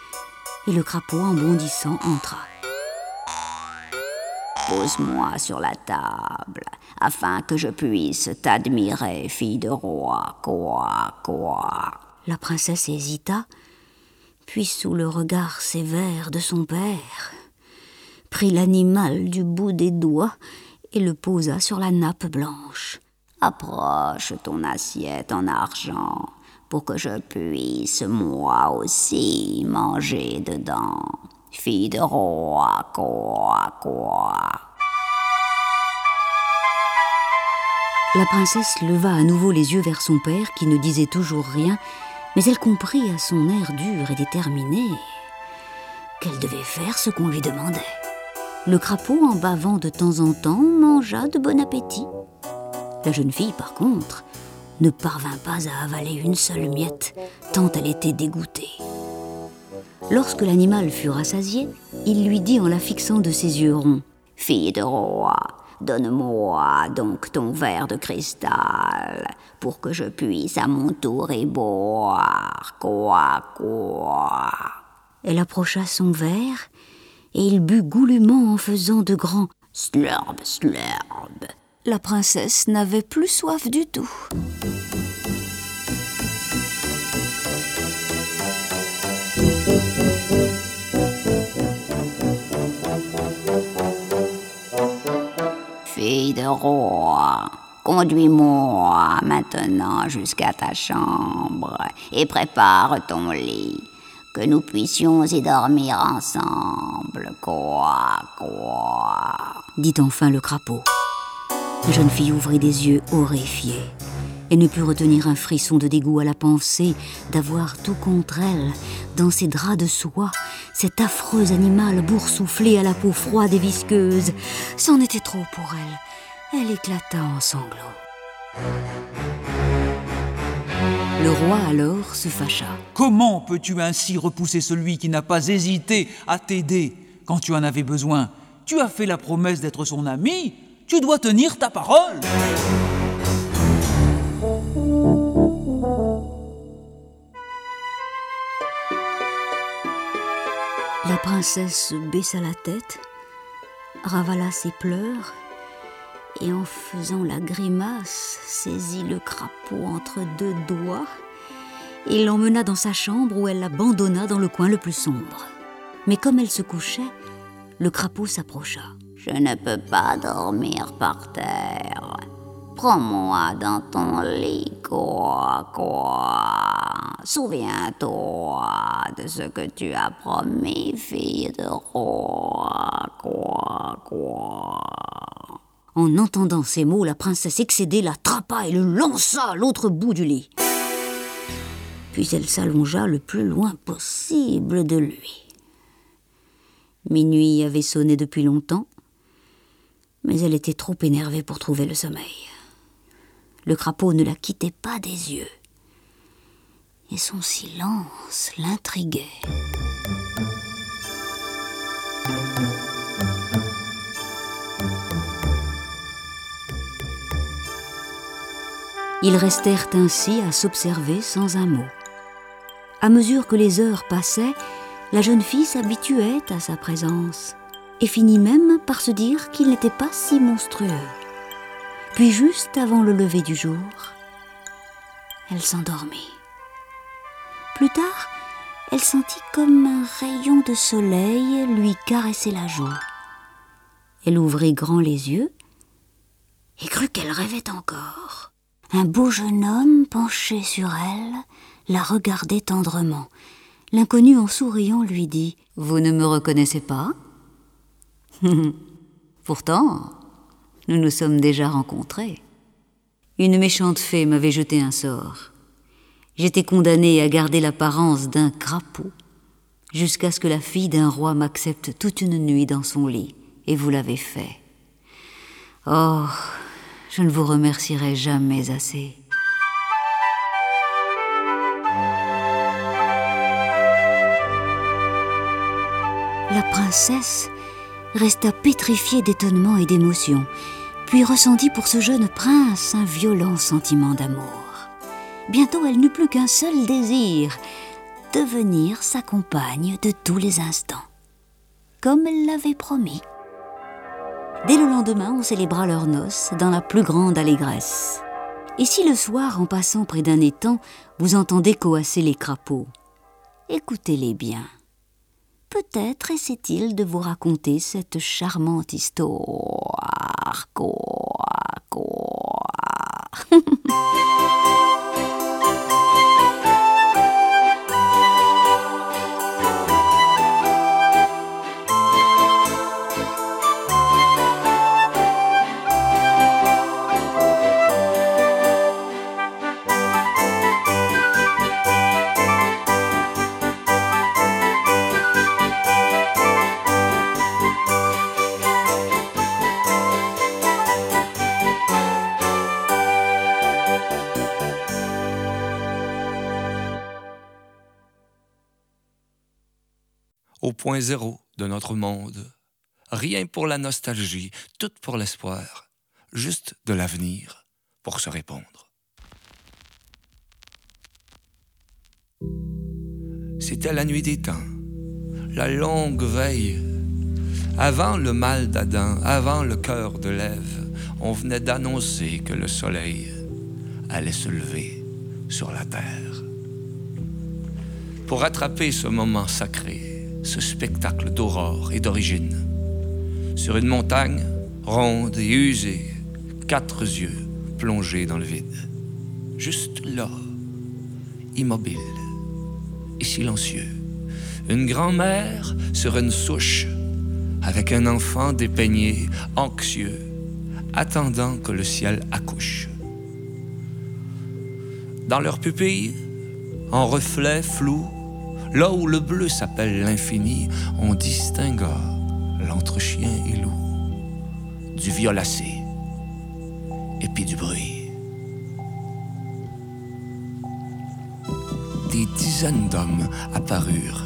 et le crapaud en bondissant entra. Pose-moi sur la table, afin que je puisse t'admirer, fille de roi. Quoi, quoi? La princesse hésita, puis sous le regard sévère de son père, prit l'animal du bout des doigts le posa sur la nappe blanche. Approche ton assiette en argent pour que je puisse moi aussi manger dedans. Fille de roi, quoi, quoi. La princesse leva à nouveau les yeux vers son père qui ne disait toujours rien, mais elle comprit à son air dur et déterminé qu'elle devait faire ce qu'on lui demandait. Le crapaud, en bavant de temps en temps, mangea de bon appétit. La jeune fille, par contre, ne parvint pas à avaler une seule miette, tant elle était dégoûtée. Lorsque l'animal fut rassasié, il lui dit en la fixant de ses yeux ronds Fille de roi, donne-moi donc ton verre de cristal pour que je puisse à mon tour y boire. Quoi, quoi? Elle approcha son verre et il but goulûment en faisant de grands slurb, slurb. La princesse n'avait plus soif du tout. Fille de roi, conduis-moi maintenant jusqu'à ta chambre et prépare ton lit, que nous puissions y dormir ensemble. Quoi, quoi dit enfin le crapaud. La jeune fille ouvrit des yeux horrifiés et ne put retenir un frisson de dégoût à la pensée d'avoir tout contre elle, dans ses draps de soie, cet affreux animal boursouflé à la peau froide et visqueuse. C'en était trop pour elle. Elle éclata en sanglots. Le roi alors se fâcha. Comment peux-tu ainsi repousser celui qui n'a pas hésité à t'aider quand tu en avais besoin? Tu as fait la promesse d'être son ami, tu dois tenir ta parole. La princesse baissa la tête, ravala ses pleurs et en faisant la grimace saisit le crapaud entre deux doigts et l'emmena dans sa chambre où elle l'abandonna dans le coin le plus sombre. Mais comme elle se couchait, le crapaud s'approcha. Je ne peux pas dormir par terre. Prends-moi dans ton lit, quoi, quoi. Souviens-toi de ce que tu as promis, fille de roi, quoi, quoi. En entendant ces mots, la princesse excédée l'attrapa et le lança à l'autre bout du lit. Puis elle s'allongea le plus loin possible de lui. Minuit avait sonné depuis longtemps, mais elle était trop énervée pour trouver le sommeil. Le crapaud ne la quittait pas des yeux, et son silence l'intriguait. Ils restèrent ainsi à s'observer sans un mot. À mesure que les heures passaient, la jeune fille s'habituait à sa présence et finit même par se dire qu'il n'était pas si monstrueux. Puis juste avant le lever du jour, elle s'endormit. Plus tard, elle sentit comme un rayon de soleil lui caresser la joue. Elle ouvrit grand les yeux et crut qu'elle rêvait encore. Un beau jeune homme penché sur elle la regardait tendrement. L'inconnu en souriant lui dit Vous ne me reconnaissez pas? Pourtant, nous nous sommes déjà rencontrés. Une méchante fée m'avait jeté un sort. J'étais condamné à garder l'apparence d'un crapaud jusqu'à ce que la fille d'un roi m'accepte toute une nuit dans son lit, et vous l'avez fait. Oh, je ne vous remercierai jamais assez. La princesse resta pétrifiée d'étonnement et d'émotion. puis ressentit pour ce jeune prince un violent sentiment d'amour. Bientôt elle n'eut plus qu'un seul désir, devenir sa compagne de tous les instants, comme elle l'avait promis. Dès le lendemain, on célébra leurs noces dans la plus grande allégresse. Et si le soir, en passant près d'un étang, vous entendez coasser les crapauds, écoutez-les bien. Peut-être essaie-t-il de vous raconter cette charmante histoire. Quoi, quoi. au point zéro de notre monde. Rien pour la nostalgie, tout pour l'espoir, juste de l'avenir pour se répondre. C'était la nuit des temps, la longue veille. Avant le mal d'Adam, avant le cœur de l'Ève, on venait d'annoncer que le soleil allait se lever sur la terre. Pour attraper ce moment sacré, ce spectacle d'aurore et d'origine. Sur une montagne, ronde et usée, quatre yeux plongés dans le vide. Juste là, immobile et silencieux. Une grand-mère sur une souche, avec un enfant dépeigné, anxieux, attendant que le ciel accouche. Dans leur pupille, en reflet flou, Là où le bleu s'appelle l'infini, on distingua l'entre-chien et loup, du violacé et puis du bruit. Des dizaines d'hommes apparurent,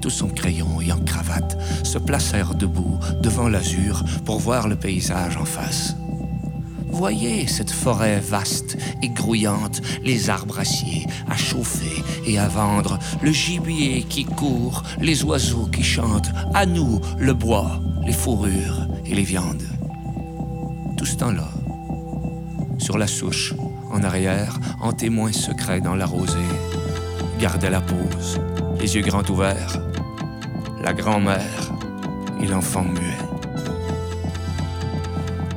tous en crayon et en cravate, se placèrent debout devant l'azur pour voir le paysage en face. Voyez cette forêt vaste et grouillante, les arbres aciers à chauffer et à vendre, le gibier qui court, les oiseaux qui chantent, à nous le bois, les fourrures et les viandes. Tout ce temps-là, sur la souche, en arrière, en témoin secret dans la rosée, gardait la pose, les yeux grands ouverts, la grand-mère et l'enfant muet.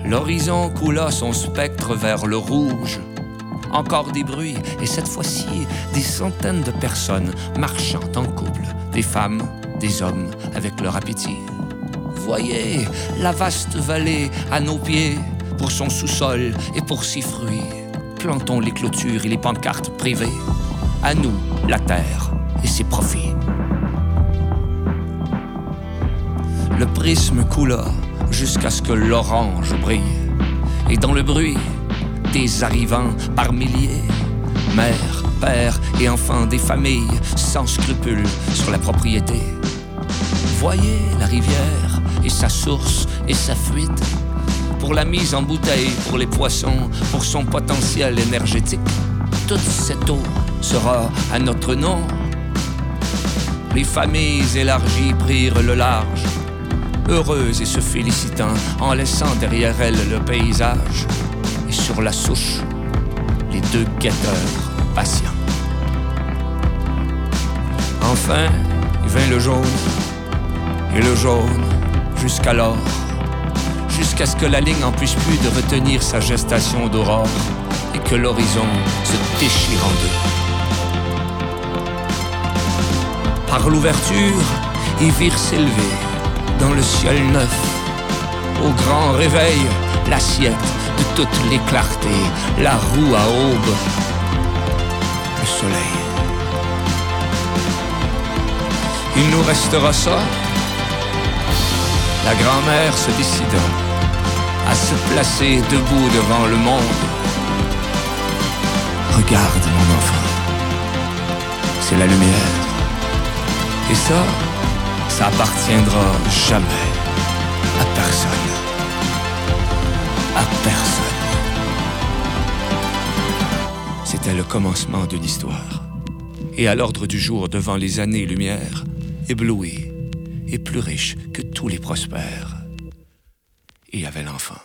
L'horizon coula son spectre vers le rouge. Encore des bruits, et cette fois-ci, des centaines de personnes marchant en couple, des femmes, des hommes, avec leur appétit. Voyez la vaste vallée à nos pieds, pour son sous-sol et pour ses fruits. Plantons les clôtures et les pancartes privées. À nous, la terre et ses profits. Le prisme coula jusqu'à ce que l'orange brille. Et dans le bruit, des arrivants par milliers, mères, pères et enfants des familles sans scrupules sur la propriété. Voyez la rivière et sa source et sa fuite. Pour la mise en bouteille pour les poissons, pour son potentiel énergétique. Toute cette eau sera à notre nom. Les familles élargies prirent le large heureuse et se félicitant en laissant derrière elle le paysage et sur la souche les deux guetteurs patients. Enfin, vint le jaune et le jaune jusqu'alors, jusqu'à ce que la ligne en puisse plus de retenir sa gestation d'aurore et que l'horizon se déchire en deux. Par l'ouverture, ils virent s'élever dans le ciel neuf. Au grand réveil, l'assiette de toutes les clartés, la roue à aube, le soleil. Il nous restera ça. La grand-mère se décida à se placer debout devant le monde. Regarde mon enfant, c'est la lumière. Et ça, ça appartiendra jamais à personne. à personne. C'était le commencement d'une histoire. Et à l'ordre du jour devant les années-lumière, ébloui et plus riche que tous les prospères, il y avait l'enfant.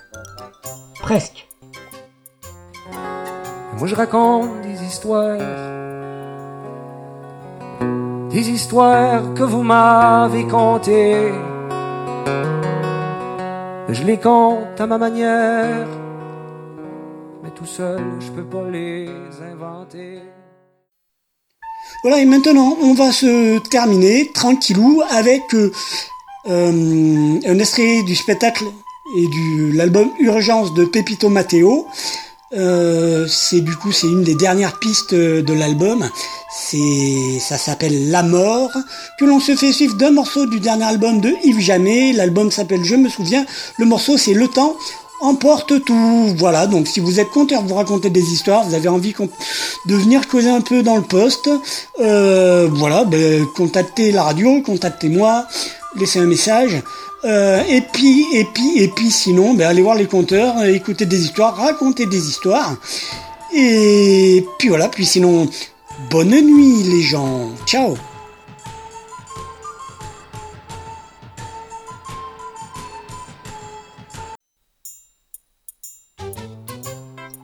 presque. Moi je raconte des histoires, des histoires que vous m'avez contées. Je les compte à ma manière, mais tout seul je peux pas les inventer. Voilà, et maintenant, on va se terminer tranquillou avec euh, euh, un extrait du spectacle et de l'album Urgence de Pepito Matteo. Euh, c'est du coup c'est une des dernières pistes de l'album. C'est ça s'appelle La mort que l'on se fait suivre d'un morceau du dernier album de Yves Jamais. L'album s'appelle Je me souviens. Le morceau c'est Le temps emporte tout. Voilà, donc si vous êtes conteur, vous racontez des histoires, vous avez envie de venir causer un peu dans le poste, euh, voilà, ben, contactez la radio, contactez-moi, laissez un message. Euh, et puis, et puis, et puis, sinon, ben, allez voir les conteurs, écoutez des histoires, racontez des histoires. Et puis voilà, puis sinon, bonne nuit les gens. Ciao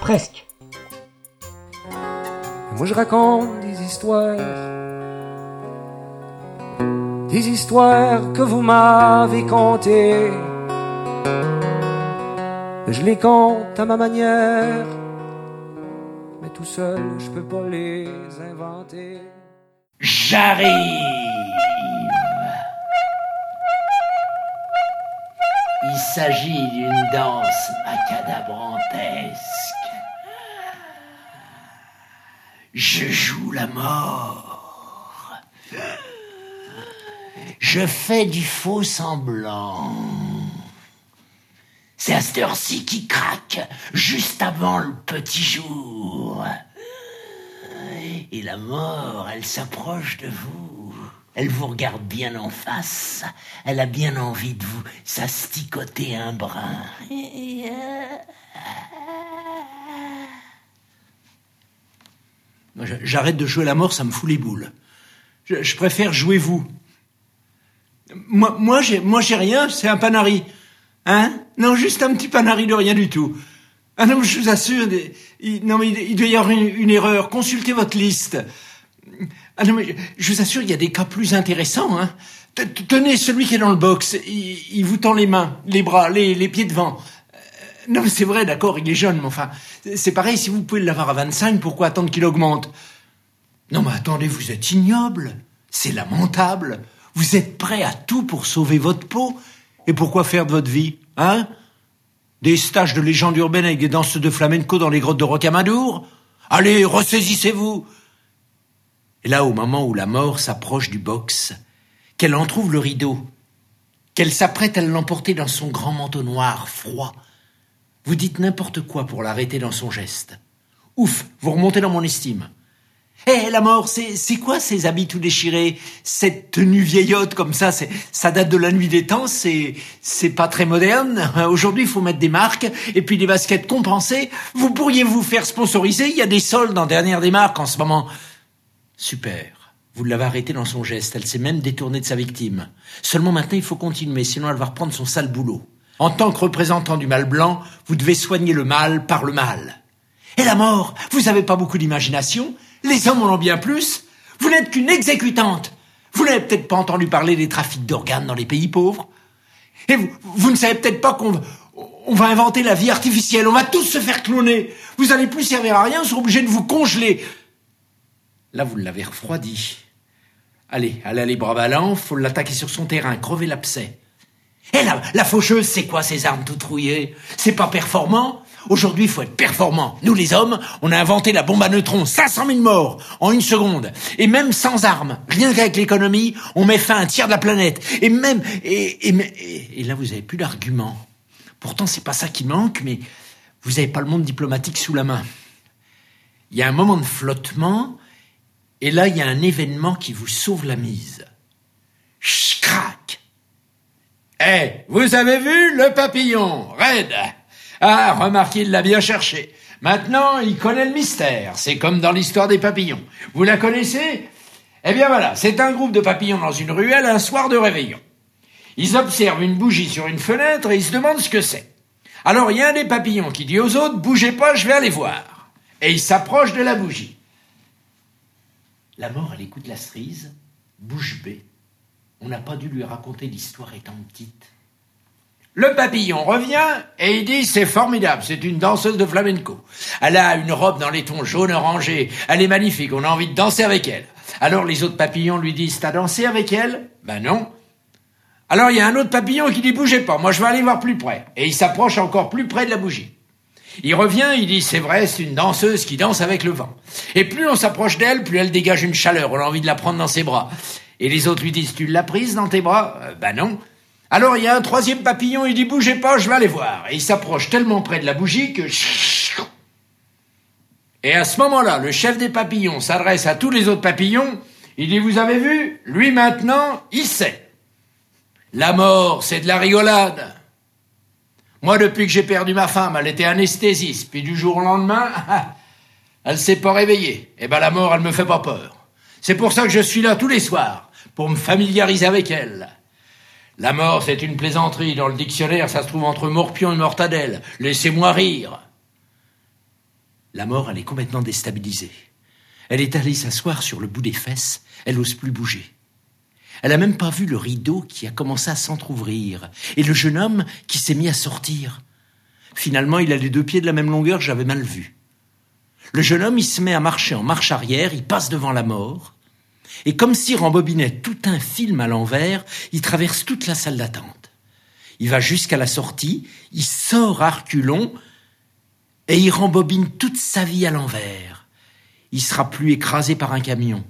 Presque. Moi je raconte des histoires, des histoires que vous m'avez contées. Je les compte à ma manière, mais tout seul je peux pas les inventer. J'arrive. Il s'agit d'une danse macadabrantesque je joue la mort. Je fais du faux semblant. C'est à cette heure-ci qui craque, juste avant le petit jour. Et la mort, elle s'approche de vous. Elle vous regarde bien en face. Elle a bien envie de vous s'asticoter un brin. J'arrête de jouer la mort, ça me fout les boules. Je, préfère jouer vous. Moi, moi, j'ai, moi, j'ai rien, c'est un panari. Hein? Non, juste un petit panari de rien du tout. Ah non, je vous assure, il, non, mais il, doit y avoir une, erreur. Consultez votre liste. Ah non, mais je vous assure, il y a des cas plus intéressants. Hein Tenez, celui qui est dans le box, il, vous tend les mains, les bras, les, les pieds devant. Non, mais c'est vrai, d'accord, il est jeune, mais enfin, c'est pareil, si vous pouvez l'avoir à 25, pourquoi attendre qu'il augmente? Non, mais attendez, vous êtes ignoble. C'est lamentable. Vous êtes prêt à tout pour sauver votre peau. Et pourquoi faire de votre vie Hein? Des stages de légende urbaine avec des danses de flamenco dans les grottes de Rocamadour? Allez, ressaisissez-vous Et là, au moment où la mort s'approche du box, qu'elle en trouve le rideau, qu'elle s'apprête à l'emporter dans son grand manteau noir, froid, vous dites n'importe quoi pour l'arrêter dans son geste. Ouf, vous remontez dans mon estime. Eh, la mort, c'est, quoi ces habits tout déchirés? Cette tenue vieillotte comme ça, ça date de la nuit des temps, c'est, c'est pas très moderne. Aujourd'hui, il faut mettre des marques et puis des baskets compensées. Vous pourriez vous faire sponsoriser, il y a des soldes en dernière des marques en ce moment. Super. Vous l'avez arrêtée dans son geste, elle s'est même détournée de sa victime. Seulement maintenant, il faut continuer, sinon elle va reprendre son sale boulot. En tant que représentant du mal blanc, vous devez soigner le mal par le mal. Et la mort, vous n'avez pas beaucoup d'imagination les hommes en ont bien plus. Vous n'êtes qu'une exécutante. Vous n'avez peut-être pas entendu parler des trafics d'organes dans les pays pauvres. Et vous, ne savez peut-être pas qu'on on va inventer la vie artificielle. On va tous se faire cloner. Vous allez plus servir à rien, on sera obligé de vous congeler. Là, vous l'avez refroidi. Allez, allez, les bras ballants, faut l'attaquer sur son terrain, crever l'abcès. Et la, la faucheuse, c'est quoi ces armes toutes rouillées? C'est pas performant? Aujourd'hui, il faut être performant. Nous, les hommes, on a inventé la bombe à neutrons, 500 000 morts en une seconde. Et même sans armes, rien qu'avec l'économie, on met fin à un tiers de la planète. Et même, et, et, et là, vous n'avez plus d'arguments. Pourtant, c'est pas ça qui manque, mais vous n'avez pas le monde diplomatique sous la main. Il y a un moment de flottement, et là, il y a un événement qui vous sauve la mise. Crac Eh, vous avez vu le papillon, raide ah, remarquez, il l'a bien cherché. Maintenant, il connaît le mystère. C'est comme dans l'histoire des papillons. Vous la connaissez? Eh bien voilà, c'est un groupe de papillons dans une ruelle un soir de réveillon. Ils observent une bougie sur une fenêtre et ils se demandent ce que c'est. Alors il y a un des papillons qui dit aux autres Bougez pas, je vais aller voir. Et il s'approche de la bougie. La mort, elle écoute la cerise, bouche bée. On n'a pas dû lui raconter l'histoire étant petite. Le papillon revient et il dit c'est formidable, c'est une danseuse de flamenco. Elle a une robe dans les tons jaune orangé, elle est magnifique, on a envie de danser avec elle. Alors les autres papillons lui disent t'as dansé avec elle? Ben non. Alors il y a un autre papillon qui dit bougez pas, moi je vais aller voir plus près. Et il s'approche encore plus près de la bougie. Il revient, il dit c'est vrai, c'est une danseuse qui danse avec le vent. Et plus on s'approche d'elle, plus elle dégage une chaleur, on a envie de la prendre dans ses bras. Et les autres lui disent tu l'as prise dans tes bras? Ben non. Alors il y a un troisième papillon, il dit bougez pas, je vais aller voir. Et il s'approche tellement près de la bougie que... Et à ce moment-là, le chef des papillons s'adresse à tous les autres papillons, il dit vous avez vu, lui maintenant, il sait. La mort, c'est de la rigolade. Moi, depuis que j'ai perdu ma femme, elle était anesthésiste, puis du jour au lendemain, elle s'est pas réveillée. Eh ben la mort, elle me fait pas peur. C'est pour ça que je suis là tous les soirs, pour me familiariser avec elle. La mort, c'est une plaisanterie. Dans le dictionnaire, ça se trouve entre morpion et mortadelle. Laissez-moi rire. La mort, elle est complètement déstabilisée. Elle est allée s'asseoir sur le bout des fesses. Elle n'ose plus bouger. Elle n'a même pas vu le rideau qui a commencé à s'entr'ouvrir et le jeune homme qui s'est mis à sortir. Finalement, il a les deux pieds de la même longueur, j'avais mal vu. Le jeune homme, il se met à marcher en marche arrière, il passe devant la mort, et comme s'il rembobinait tout un film à l'envers, il traverse toute la salle d'attente. Il va jusqu'à la sortie, il sort à reculons, et il rembobine toute sa vie à l'envers. Il sera plus écrasé par un camion.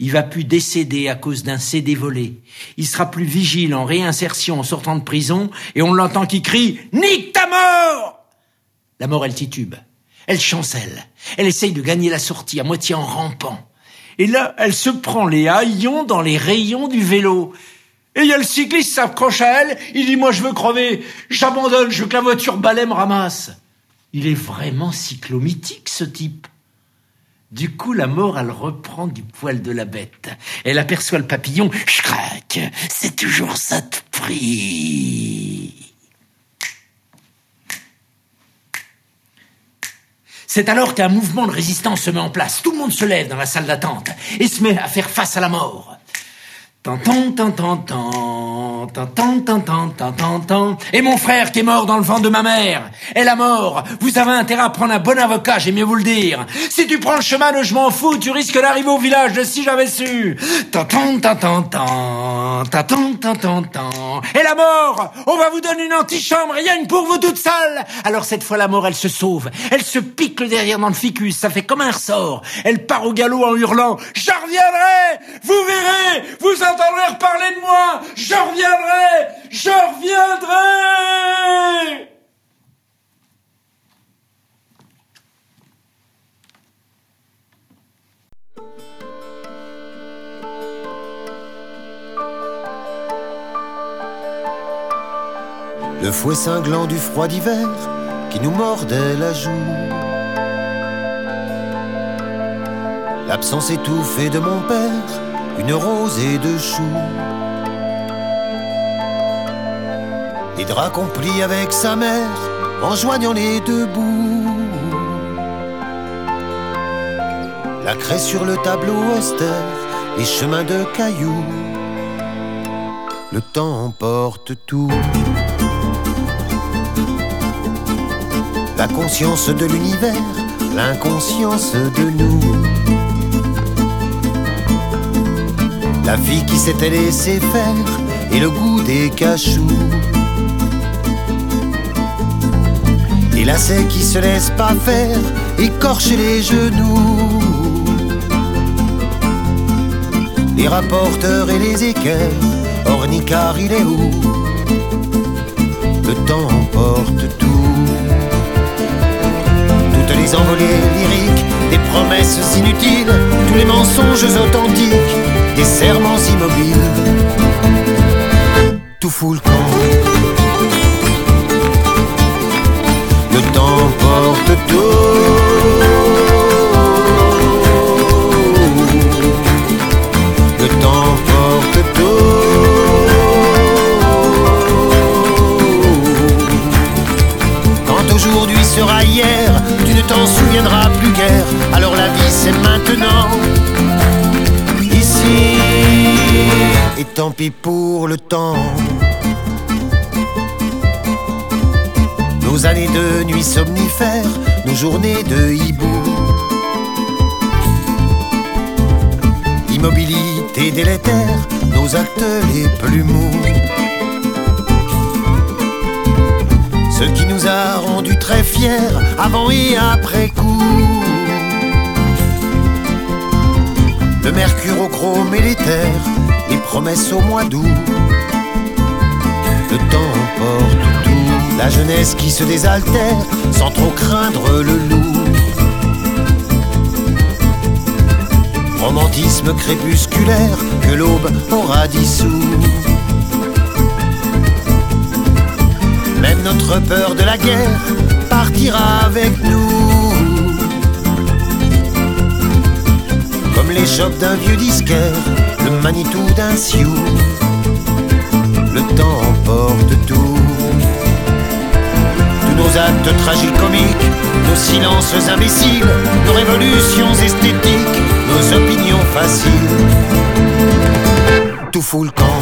Il va plus décéder à cause d'un CD volé. Il sera plus vigile en réinsertion en sortant de prison, et on l'entend qui crie Nique ta mort! La mort, elle titube. Elle chancelle. Elle essaye de gagner la sortie à moitié en rampant. Et là, elle se prend les haillons dans les rayons du vélo. Et il y a le cycliste s'accroche à elle, il dit moi je veux crever, j'abandonne, je veux que la voiture balai me ramasse. Il est vraiment cyclomythique ce type. Du coup, la mort, elle reprend du poil de la bête. Elle aperçoit le papillon, je c'est toujours ça de prix. C'est alors qu'un mouvement de résistance se met en place. Tout le monde se lève dans la salle d'attente et se met à faire face à la mort. Et mon frère qui est mort dans le vent de ma mère. Et la mort, vous avez intérêt à prendre un bon avocat, j'ai mieux vous le dire. Si tu prends le chemin je m'en fous, tu risques d'arriver au village de si j'avais su. Et la mort, on va vous donner une antichambre, rien que pour vous toute seule. Alors cette fois la mort, elle se sauve. Elle se pique le derrière dans le ficus, ça fait comme un ressort. Elle part au galop en hurlant, je reviendrai, vous verrez, vous entendrez reparler de moi, je reviendrai, je reviendrai. Le fouet cinglant du froid d'hiver qui nous mordait la joue. L'absence étouffée de mon père, une rosée de choux. Les draps qu'on plie avec sa mère en joignant les deux bouts. La craie sur le tableau austère, les chemins de cailloux. Le temps emporte tout. La conscience de l'univers, l'inconscience de nous. La vie qui s'était laissée faire et le goût des cachous. Les lacets qui se laissent pas faire, écorcher les genoux. Les rapporteurs et les équerres, ornicar il est où? Le temps emporte tout. Toutes les envolées lyriques, des promesses inutiles, tous les mensonges authentiques, des serments immobiles. Tout fout le camp. Le temps porte tout. Le temps porte tout. Quand aujourd'hui sera hier, tu ne t'en souviendras plus guère. Alors la vie c'est maintenant. Tant pis pour le temps. Nos années de nuit somnifères, nos journées de hibou. Immobilité délétère, nos actes les plus mous. Ce qui nous a rendus très fiers avant et après coup. Le mercure au chrome et l'éther, les promesses au mois d'août. Le temps emporte tout. La jeunesse qui se désaltère sans trop craindre le loup. Romantisme crépusculaire que l'aube aura dissous. Même notre peur de la guerre partira avec nous. Comme les chocs d'un vieux disquaire, le Manitou d'un sioux. Le temps emporte tout nos actes tragicomiques, nos silences imbéciles, nos révolutions esthétiques, nos opinions faciles. Tout fout le camp.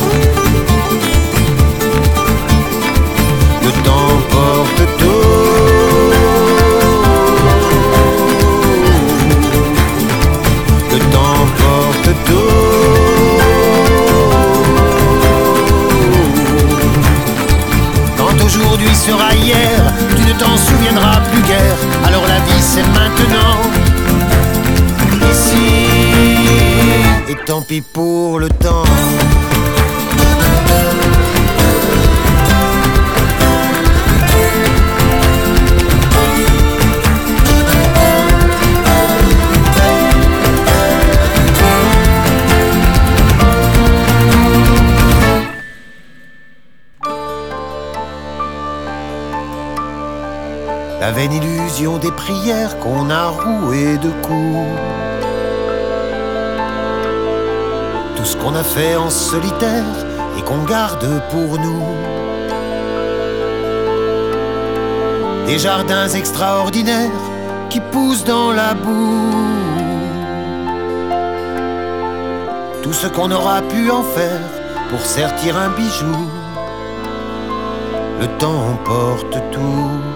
Le temps porte tout. Le temps porte tout. Quand aujourd'hui sera hier, tu ne t'en souviendras plus guère. Alors la vie c'est maintenant. Ici. Et tant pis pour le temps. La vaine illusion des prières qu'on a rouées de coups. Tout ce qu'on a fait en solitaire et qu'on garde pour nous. Des jardins extraordinaires qui poussent dans la boue. tout ce qu'on aura pu en faire pour sertir un bijou. Le temps emporte tout.